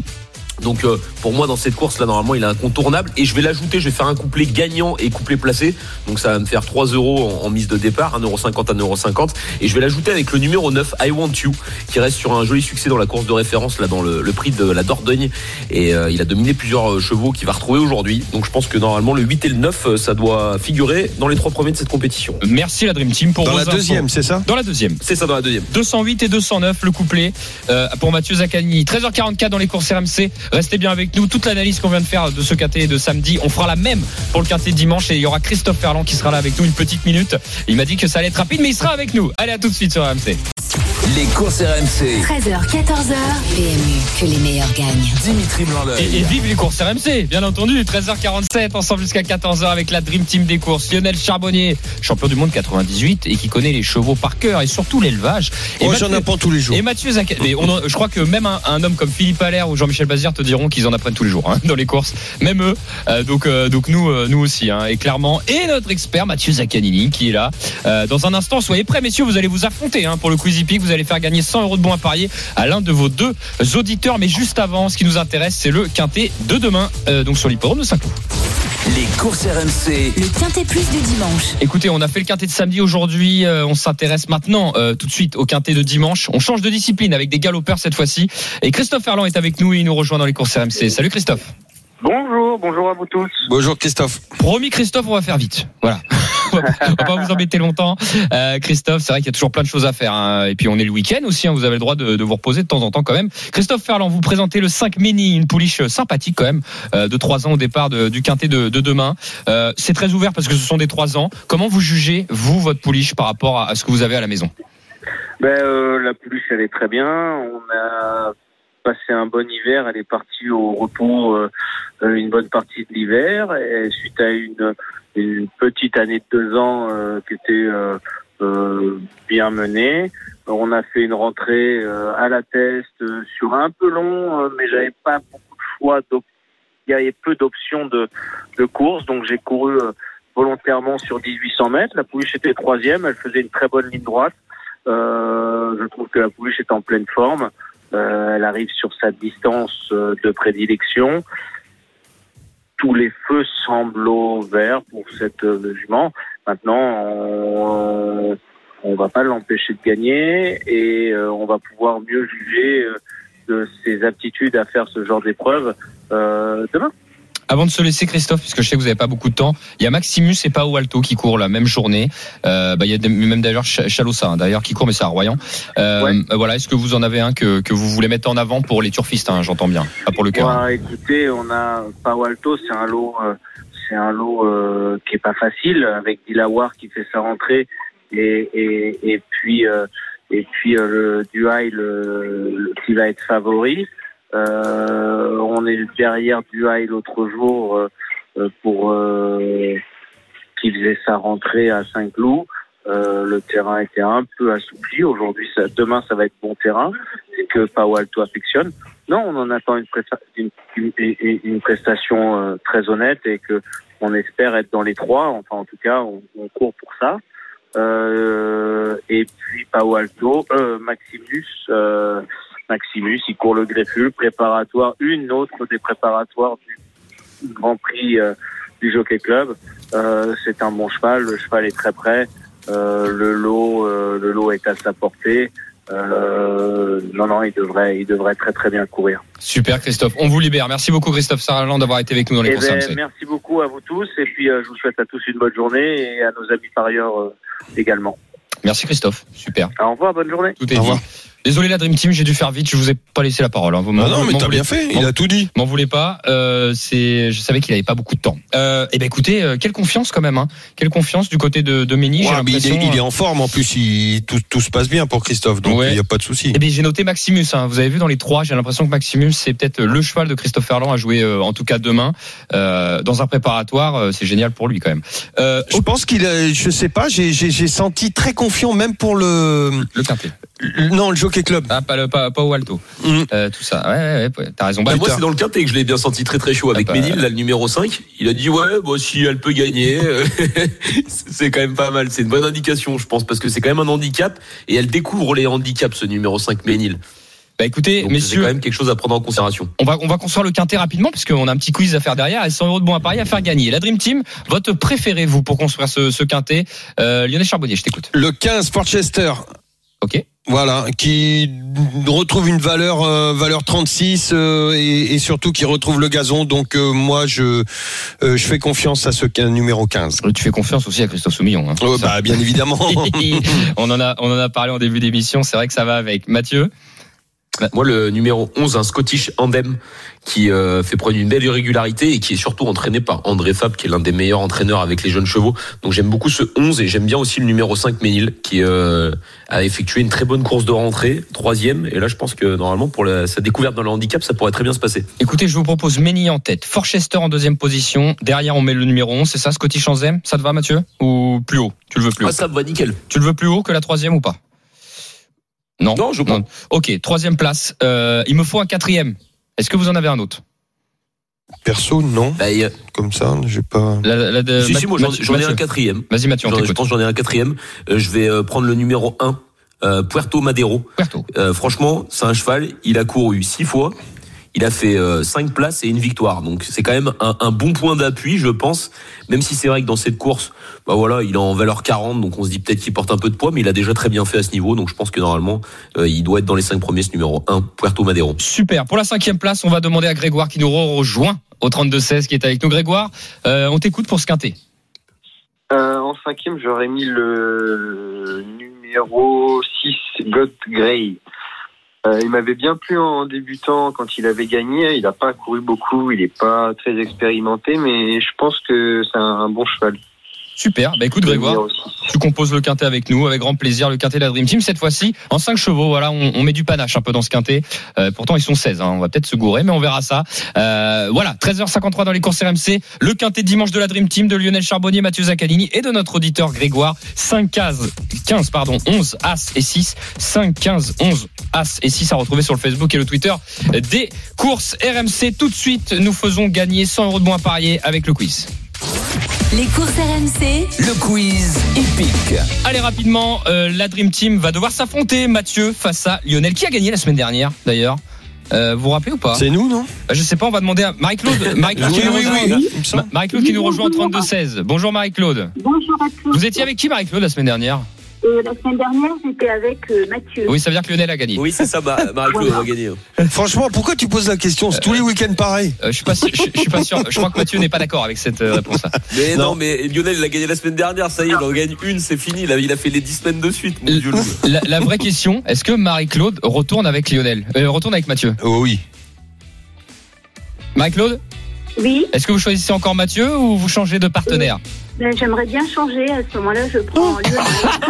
Donc euh, pour moi dans cette course là normalement il est incontournable et je vais l'ajouter, je vais faire un couplet gagnant et couplet placé. Donc ça va me faire 3 euros en, en mise de départ, 1,50€ à 1,50€ et je vais l'ajouter avec le numéro 9 I Want You qui reste sur un joli succès dans la course de référence là dans le, le prix de la Dordogne et euh, il a dominé plusieurs euh, chevaux qu'il va retrouver aujourd'hui. Donc je pense que normalement le 8 et le 9 euh, ça doit figurer dans les trois premiers de cette compétition. Merci la Dream Team pour Dans vos la deuxième, c'est ça? Dans la deuxième. C'est ça dans la deuxième. 208 et 209 le couplet euh, pour Mathieu Zaccani 13h44 dans les courses RMC restez bien avec nous. Toute l'analyse qu'on vient de faire de ce quintet de samedi on fera la même pour le quintet de dimanche et il y aura Christophe Ferland qui sera là avec nous une petite minute. Il m'a dit que ça allait être rapide mais il sera avec nous. Allez à tout de suite sur RMC Les courses RMC. 13h, 14h, PMU, que les meilleurs gagnent. Dimitri et, et vive les courses RMC bien entendu 13h47 ensemble jusqu'à 14h avec la Dream Team des courses Lionel Charbonnier champion du monde 98 et qui connaît les chevaux par cœur et surtout l'élevage et Moi, j'en apprends tous les jours. Et Mathieu Zaccani, mais on en- je crois que même un, un homme comme Philippe Allaire ou Jean-Michel Bazir te diront qu'ils en apprennent tous les jours hein, dans les courses, même eux. Euh, donc, euh, donc nous, euh, nous aussi, hein, et clairement. Et notre expert Mathieu Zaccanini qui est là. Euh, dans un instant, soyez prêts, messieurs, vous allez vous affronter hein, pour le Quizy Peak. Vous allez faire gagner 100 euros de bons à parier à l'un de vos deux auditeurs. Mais juste avant, ce qui nous intéresse, c'est le quintet de demain, euh, donc sur l'hippodrome de Saint-Cloud. Les courses RMC. Le Quintet Plus du dimanche. Écoutez, on a fait le quintet de samedi aujourd'hui. euh, on s'intéresse maintenant euh, tout de suite au quintet de dimanche. On change de discipline avec des galopeurs cette fois-ci. Et Christophe Ferland est avec nous et il nous rejoint dans les courses RMC. Salut Christophe. Bonjour, bonjour à vous tous. Bonjour Christophe. Promis Christophe, on va faire vite. Voilà. On va va pas vous embêter longtemps. Euh, Christophe, c'est vrai qu'il y a toujours plein de choses à faire. hein. Et puis on est le week-end aussi, hein. vous avez le droit de, vous reposer de temps en temps quand même. Christophe Ferland, vous présentez le 5 Mini, une pouliche sympathique quand même, euh, de 3 ans au départ du quintet de, de demain. Euh, c'est très ouvert parce que ce sont des 3 ans. Comment vous jugez, vous, votre pouliche par rapport à, ce que vous avez à la maison? Ben, la pouliche, elle est très bien. On a passé un bon hiver. Elle est partie au repos une bonne partie de l'hiver. Et suite à une, une petite année de deux ans euh, qui était euh, euh, bien menée, on a fait une rentrée euh, à la test euh, sur un peu long, mais j'avais pas beaucoup de choix. Il y avait peu d'options de, de course, donc j'ai couru volontairement sur 1800 mètres. La pouliche était troisième. Elle faisait une très bonne ligne droite. Je trouve que la pouliche est en pleine forme. Elle arrive sur sa distance de prédilection. Tous les feux semblent au pour cette euh, jument. Maintenant, on, on va pas l'empêcher de gagner et euh, on va pouvoir mieux juger euh, de ses aptitudes à faire ce genre d'épreuve euh, demain. Avant de se laisser, Christophe, puisque je sais que vous n'avez pas beaucoup de temps, il y a Maximus et Pao Alto qui courent la même journée. Euh, bah, il y a des- même d'ailleurs Ch- Chalossa, hein, d'ailleurs, qui court, mais c'est à Royan. Euh, Ouais. euh, Voilà, est-ce que vous en avez un que, que vous voulez mettre en avant pour les turfistes hein, J'entends bien, pas pour le cœur. Bah, écoutez, on a Palo Alto, c'est un lot, euh, c'est un lot euh, qui est pas facile avec Dilawar qui fait sa rentrée et et, et puis euh, et puis euh, le Duhail le- le- qui va être favori. Euh, on est derrière Duhail l'autre jour euh, euh, pour euh, qui faisait sa rentrée à Saint-Cloud. Euh, le terrain était un peu assoupli. Aujourd'hui, ça, demain, ça va être bon terrain. C'est que Palo Alto affectionne. Non, on en attend une, presta- une, prestation euh, très honnête et que on espère être dans les trois. Enfin, en tout cas, on, court pour ça. Et puis Pao Alto, Maximus, Maximus, il court le greffule préparatoire, une autre des préparatoires du Grand Prix euh, du Jockey Club. Euh, c'est un bon cheval, le cheval est très prêt. Euh, le lot, euh, le lot est à sa portée. Euh, non, non, il devrait, il devrait très très bien courir. Super, Christophe. On vous libère. Merci beaucoup, Christophe Sarland, d'avoir été avec nous dans les Eh courses ben, merci beaucoup à vous tous et puis euh, je vous souhaite à tous une bonne journée et à nos amis parieurs euh, également. Merci, Christophe. Super. Au revoir, bonne journée. Tout est Au dit. Désolé, la Dream Team, j'ai dû faire vite. Je vous ai pas laissé la parole. hein. Vous Ah non, mais t'as bien fait. Il a tout dit. M'en voulez pas. Euh, c'est, je savais qu'il avait pas beaucoup de temps. Euh, eh ben écoutez, euh, quelle confiance quand même. Hein. Quelle confiance du côté de, de Méni. Ouais, il, est, il est en forme en plus. Il, tout, tout se passe bien pour Christophe, donc il Ouais. n'y a pas de souci. Eh bien, j'ai noté Maximus. Hein. Vous avez vu dans les trois, j'ai l'impression que Maximus, c'est peut-être le cheval de Christophe Ferland à jouer, euh, en tout cas demain, euh, dans un préparatoire. euh, c'est génial pour lui quand même. Euh, Je pense qu'il, je sais pas, j'ai, j'ai, j'ai senti très confiant même pour le, le quintet. Non, le Jockey Club. Ah, pas, le, pas, pas au alto. Mm. Euh, tout ça. Ouais, ouais, ouais, t'as raison. Bah, Bah, moi, c'est dans le quintet que je l'ai bien senti très très chaud avec Ah bah. Ménil, là, le numéro 5. Il a dit, ouais, bon, si elle peut gagner, euh, c'est quand même pas mal. C'est une bonne indication, je pense, parce que c'est quand même un handicap et elle découvre les handicaps, ce numéro 5 Ménil. bah, écoutez, Donc, c'est messieurs, quand même quelque chose à prendre en considération. On va, on va construire le quintet rapidement parce qu'on a un petit quiz à faire derrière et 100 euros de bons à parier à faire gagner. La Dream Team, votre préféré vous pour construire ce, ce quintet? Euh, Lionel Charbonnier, je t'écoute. Le 15 Portchester. Voilà, qui retrouve une valeur euh, valeur 36 euh, et, et surtout qui retrouve le gazon. Donc euh, moi je euh, je fais confiance à ce numéro 15. Euh, Tu fais confiance aussi à Christophe Soumillon. Hein, Oh, Ça. bah bien évidemment. on en a, on en a parlé en début d'émission. C'est vrai que ça va avec Mathieu. Moi, le numéro 11, un Scottish Andem, qui euh, fait preuve d'une belle irrégularité et qui est surtout entraîné par André Fab, qui est l'un des meilleurs entraîneurs avec les jeunes chevaux. Donc j'aime beaucoup ce 11 et j'aime bien aussi le numéro 5, Ménil, qui euh, a effectué une très bonne course de rentrée, troisième. Et là, je pense que normalement, pour la- sa découverte dans le handicap, ça pourrait très bien se passer. Écoutez, je vous propose Méni en tête, Forchester en deuxième position. Derrière, on met le numéro 11. C'est ça, Scotty Chanzem Ça te va, Mathieu? Ou plus haut? Tu le veux plus haut? Ah, ça me va nickel. Tu le veux plus haut que la troisième ou pas? Non. Non, je prends. Ok, troisième place. Euh, il me faut un quatrième. Est-ce que vous en avez un autre? Perso non, Bah, a- comme ça, j'ai pas. La- la- de- si, si, moi, j'en ai un quatrième. Vas-y, Mathieu, on J'en- Je pense que j'en ai un quatrième. Euh, je vais euh, prendre le numéro 1, euh, Puerto Madero. Puerto. Euh, franchement, c'est un cheval. Il a couru six fois. Il a fait euh, cinq places et une victoire. Donc c'est quand même un, un bon point d'appui, je pense. Même si c'est vrai que dans cette course, bah voilà, il est en valeur 40, donc on se dit peut-être qu'il porte un peu de poids, mais il a déjà très bien fait à ce niveau. Donc je pense que normalement, euh, il doit être dans les cinq premiers, ce numéro 1, Puerto Madero. Super. Pour la cinquième place, on va demander à Grégoire qui nous rejoint au 32-16 qui est avec nous. Grégoire, euh, on t'écoute pour ce quintet. Euh, en cinquième, j'aurais mis le numéro 6, God Gray. Euh, il m'avait bien plu en débutant quand il avait gagné. Il n'a pas couru beaucoup, il n'est pas très expérimenté, mais je pense que c'est un, un bon cheval. Super. Bah écoute, Grégoire, tu composes le quintet avec nous, avec grand plaisir, le quintet de la Dream Team. Cette fois-ci, en 5 chevaux, voilà, on, on met du panache un peu dans ce quintet. Euh, pourtant, ils sont 16, hein, on va peut-être se gourer, mais on verra ça. Euh, voilà, 13h53 dans les courses RMC, le quintet dimanche de la Dream Team de Lionel Charbonnier, Mathieu Zaccanini et de notre auditeur Grégoire. 5, 15, 15 pardon, 11, As et 6. 5, 15, 11, As et 6 à retrouver sur le Facebook et le Twitter des courses RMC. Tout de suite, nous faisons gagner 100 euros de moins parier avec le quiz. Les courses RMC, Le quiz épique. Allez rapidement, euh, la Dream Team va devoir s'affronter Mathieu face à Lionel qui a gagné la semaine dernière d'ailleurs. Euh, vous vous rappelez ou pas C'est nous, non Euh, Je sais pas, on va demander à Marie-Claude. Marie-Claude qui, Oui, nous oui, rejoint- oui, qui nous en 32-16. Bonjour Marie-Claude. Bonjour à tous. Vous étiez avec qui Marie-Claude la semaine dernière Euh, la semaine dernière, j'étais avec euh, Mathieu. Oui, ça veut dire que Lionel a gagné. Oui, c'est ça, Ma- Marie-Claude va gagner. Franchement, pourquoi tu poses la question C'est tous les week-ends pareil. Euh, je suis pas sûr, je, je suis pas sûr. Je crois que Mathieu n'est pas d'accord avec cette euh, réponse-là. Mais non. Non. mais Lionel, il a gagné la semaine dernière, ça y est, il en gagne une, c'est fini. Là, il a fait les 10 semaines de suite, mon vieux loup. La, la vraie question, est-ce que Marie-Claude retourne avec Lionel? Euh, Retourne avec Mathieu Oh oui. Marie-Claude, Oui, est-ce que vous choisissez encore Mathieu ou vous changez de partenaire? Ben, j'aimerais bien changer. À ce moment-là, je prends Lionel.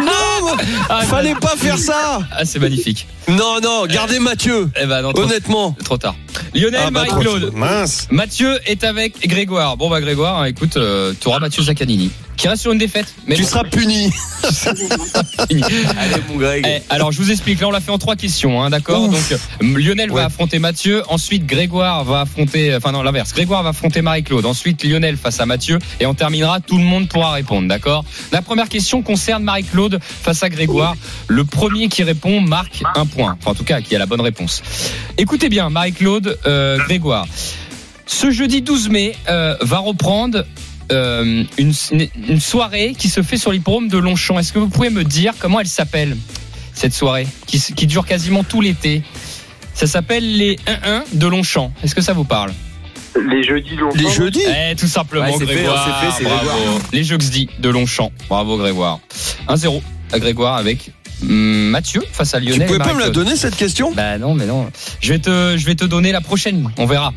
Non Ah, Fallait pas faire ça Ah, c'est magnifique. Non, non, gardez Mathieu. Eh ben, non, trop, Honnêtement. trop tard. Lionel, Ah, bah, Marie-Claude. Mince. Mathieu est avec Grégoire. Bon bah Grégoire, hein, écoute, euh, tu auras Mathieu Zaccanini qui reste sur une défaite. Mais Tu seras puni. Allez, mon Greg. Eh, alors je vous explique, là on l'a fait en trois questions, hein, d'accord. Donc euh, Lionel Ouais. va affronter Mathieu, ensuite Grégoire va affronter, enfin non l'inverse, Grégoire va affronter Marie-Claude, ensuite Lionel face à Mathieu et on terminera, tout le monde pourra répondre, d'accord La première question concerne Marie-Claude face à Grégoire. Le premier qui répond marque un point, enfin en tout cas qui a la bonne réponse. Écoutez bien, Marie-Claude, euh, Grégoire. Ce jeudi 12 mai euh, va reprendre euh, une, une soirée qui se fait sur l'hippodrome de Longchamp. Est-ce que vous pouvez me dire comment elle s'appelle cette soirée qui, dure quasiment tout l'été? Ça s'appelle les 1-1 de Longchamp. Est-ce que ça vous parle? Les jeudis longtemps. Les jeudis Eh, tout simplement, Ouais, c'est fait, Grégoire. c'est fait, Bravo. Grégoire. Les jeudis de Longchamp. Bravo, Grégoire. 1-0 à Grégoire avec Mathieu face à Tu Lionel. pouvais et pas me la donner cette question? Bah non, mais non. Je vais te, je vais te donner la prochaine. On verra.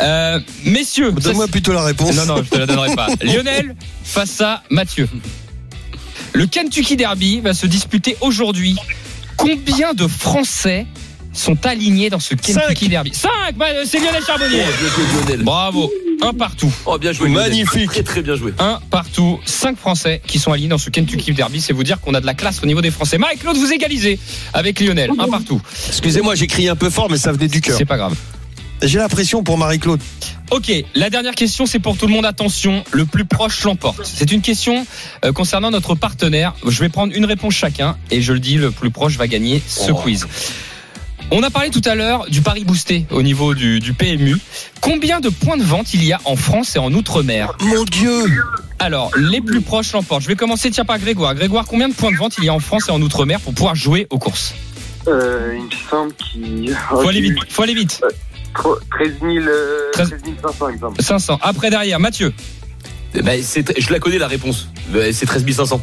Euh, messieurs, Donne-moi plutôt la réponse. non, non, je te la donnerai pas. Lionel face à Mathieu. Le Kentucky Derby va se disputer aujourd'hui. Combien de Français sont alignés dans ce Kentucky Derby? 5 C'est Lionel Charbonnier Lionel. Bravo Un partout. Oh, bien joué. Magnifique. Très, très bien joué. Un partout. 5 Français qui sont alignés dans ce Kentucky Derby. C'est vous dire qu'on a de la classe au niveau des Français. Marie-Claude, vous égalisez avec Lionel. Un partout. Excusez-moi, j'ai crié un peu fort, mais ça venait du cœur. C'est pas grave. J'ai la pression pour Marie-Claude. Ok, la dernière question, c'est pour tout le monde. Attention, le plus proche l'emporte. C'est une question euh, concernant notre partenaire. Je vais prendre une réponse chacun et je le dis, le plus proche va gagner ce Oh. quiz. On a parlé tout à l'heure du pari boosté au niveau du, du PMU. Combien de points de vente il y a en France et en Outre-mer Mon Dieu Alors, les plus proches l'emportent. Je vais commencer, tiens, par Grégoire. Grégoire, combien de points de vente il y a en France et en Outre-mer pour pouvoir jouer aux courses Euh, il me semble qu'il. Faut aller vite, faut aller vite. 13 000, euh, 13 13 500, il me semble. 500. Après, derrière, Mathieu. Eh ben, je la connais, la réponse. Euh, C'est 13 500.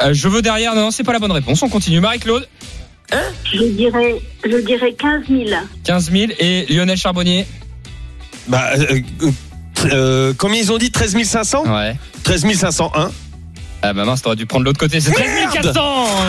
Euh, je veux derrière. Non, non, c'est pas la bonne réponse. On continue. Marie-Claude, Je dirais, je dirais 15 000. 15 000. Et Lionel Charbonnier Bah, euh, euh, euh, combien ils ont dit? 13 500 Ouais. 13 501. Ah bah mince, t'aurais dû prendre l'autre côté. C'est 13 400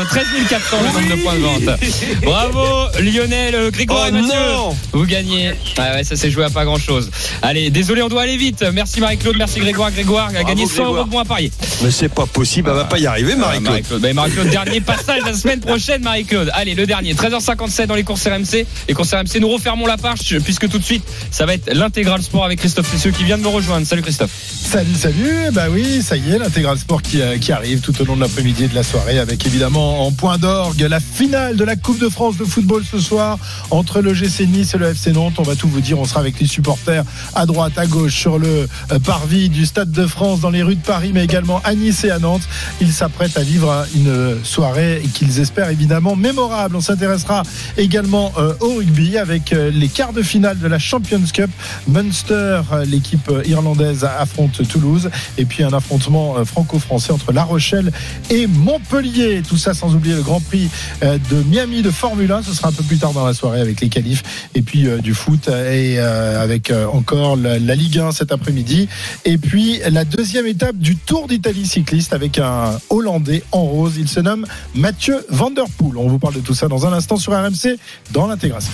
13 400 le nombre de points de vente. Bravo Lionel, euh, Grégoire Oh et Mathieu. non Vous gagnez. Ah ouais, ça s'est joué à pas grand chose. Allez, désolé, on doit aller vite. Merci Marie-Claude, merci Grégoire. Grégoire a gagné 100 Grégoire. euros de moins à parier. Mais c'est pas possible, elle va pas y arriver, Ah, Marie-Claude. Marie-Claude. Bah, Marie-Claude, dernier passage la semaine prochaine, Marie-Claude. Allez, le dernier, 13h57 dans les courses RMC. Les courses RMC, nous refermons la page puisque tout de suite, ça va être l'intégral sport avec Christophe Cessieux qui vient de me rejoindre. Salut Christophe. Salut, salut. Bah oui, ça y est, l'intégral sport qui, euh, qui arrive tout au long de l'après-midi et de la soirée avec évidemment en point d'orgue la finale de la Coupe de France de football ce soir entre le GC Nice et le FC Nantes. On va tout vous dire. On sera avec les supporters à droite, à gauche, sur le euh, parvis du Stade de France, dans les rues de Paris, mais également à Nice et à Nantes. Ils s'apprêtent à vivre une soirée qu'ils espèrent évidemment mémorable. On s'intéressera également euh, au rugby avec les quarts de finale de la Champions Cup. Munster, l'équipe irlandaise, affronte Toulouse. Et puis un affrontement euh, franco-français entre La Rochelle et Montpellier. Tout ça sans oublier le Grand Prix euh, de Miami de Formule 1. Ce sera un peu plus tard dans la soirée avec les qualifs et puis euh, du foot et avec encore la, Ligue 1 cet après-midi. Et puis la deuxième étape du Tour d'Italie cycliste avec un Hollandais en rose. Il se nomme Mathieu Van Der Poel. On vous parle de tout ça dans un instant sur RMC dans l'intégration.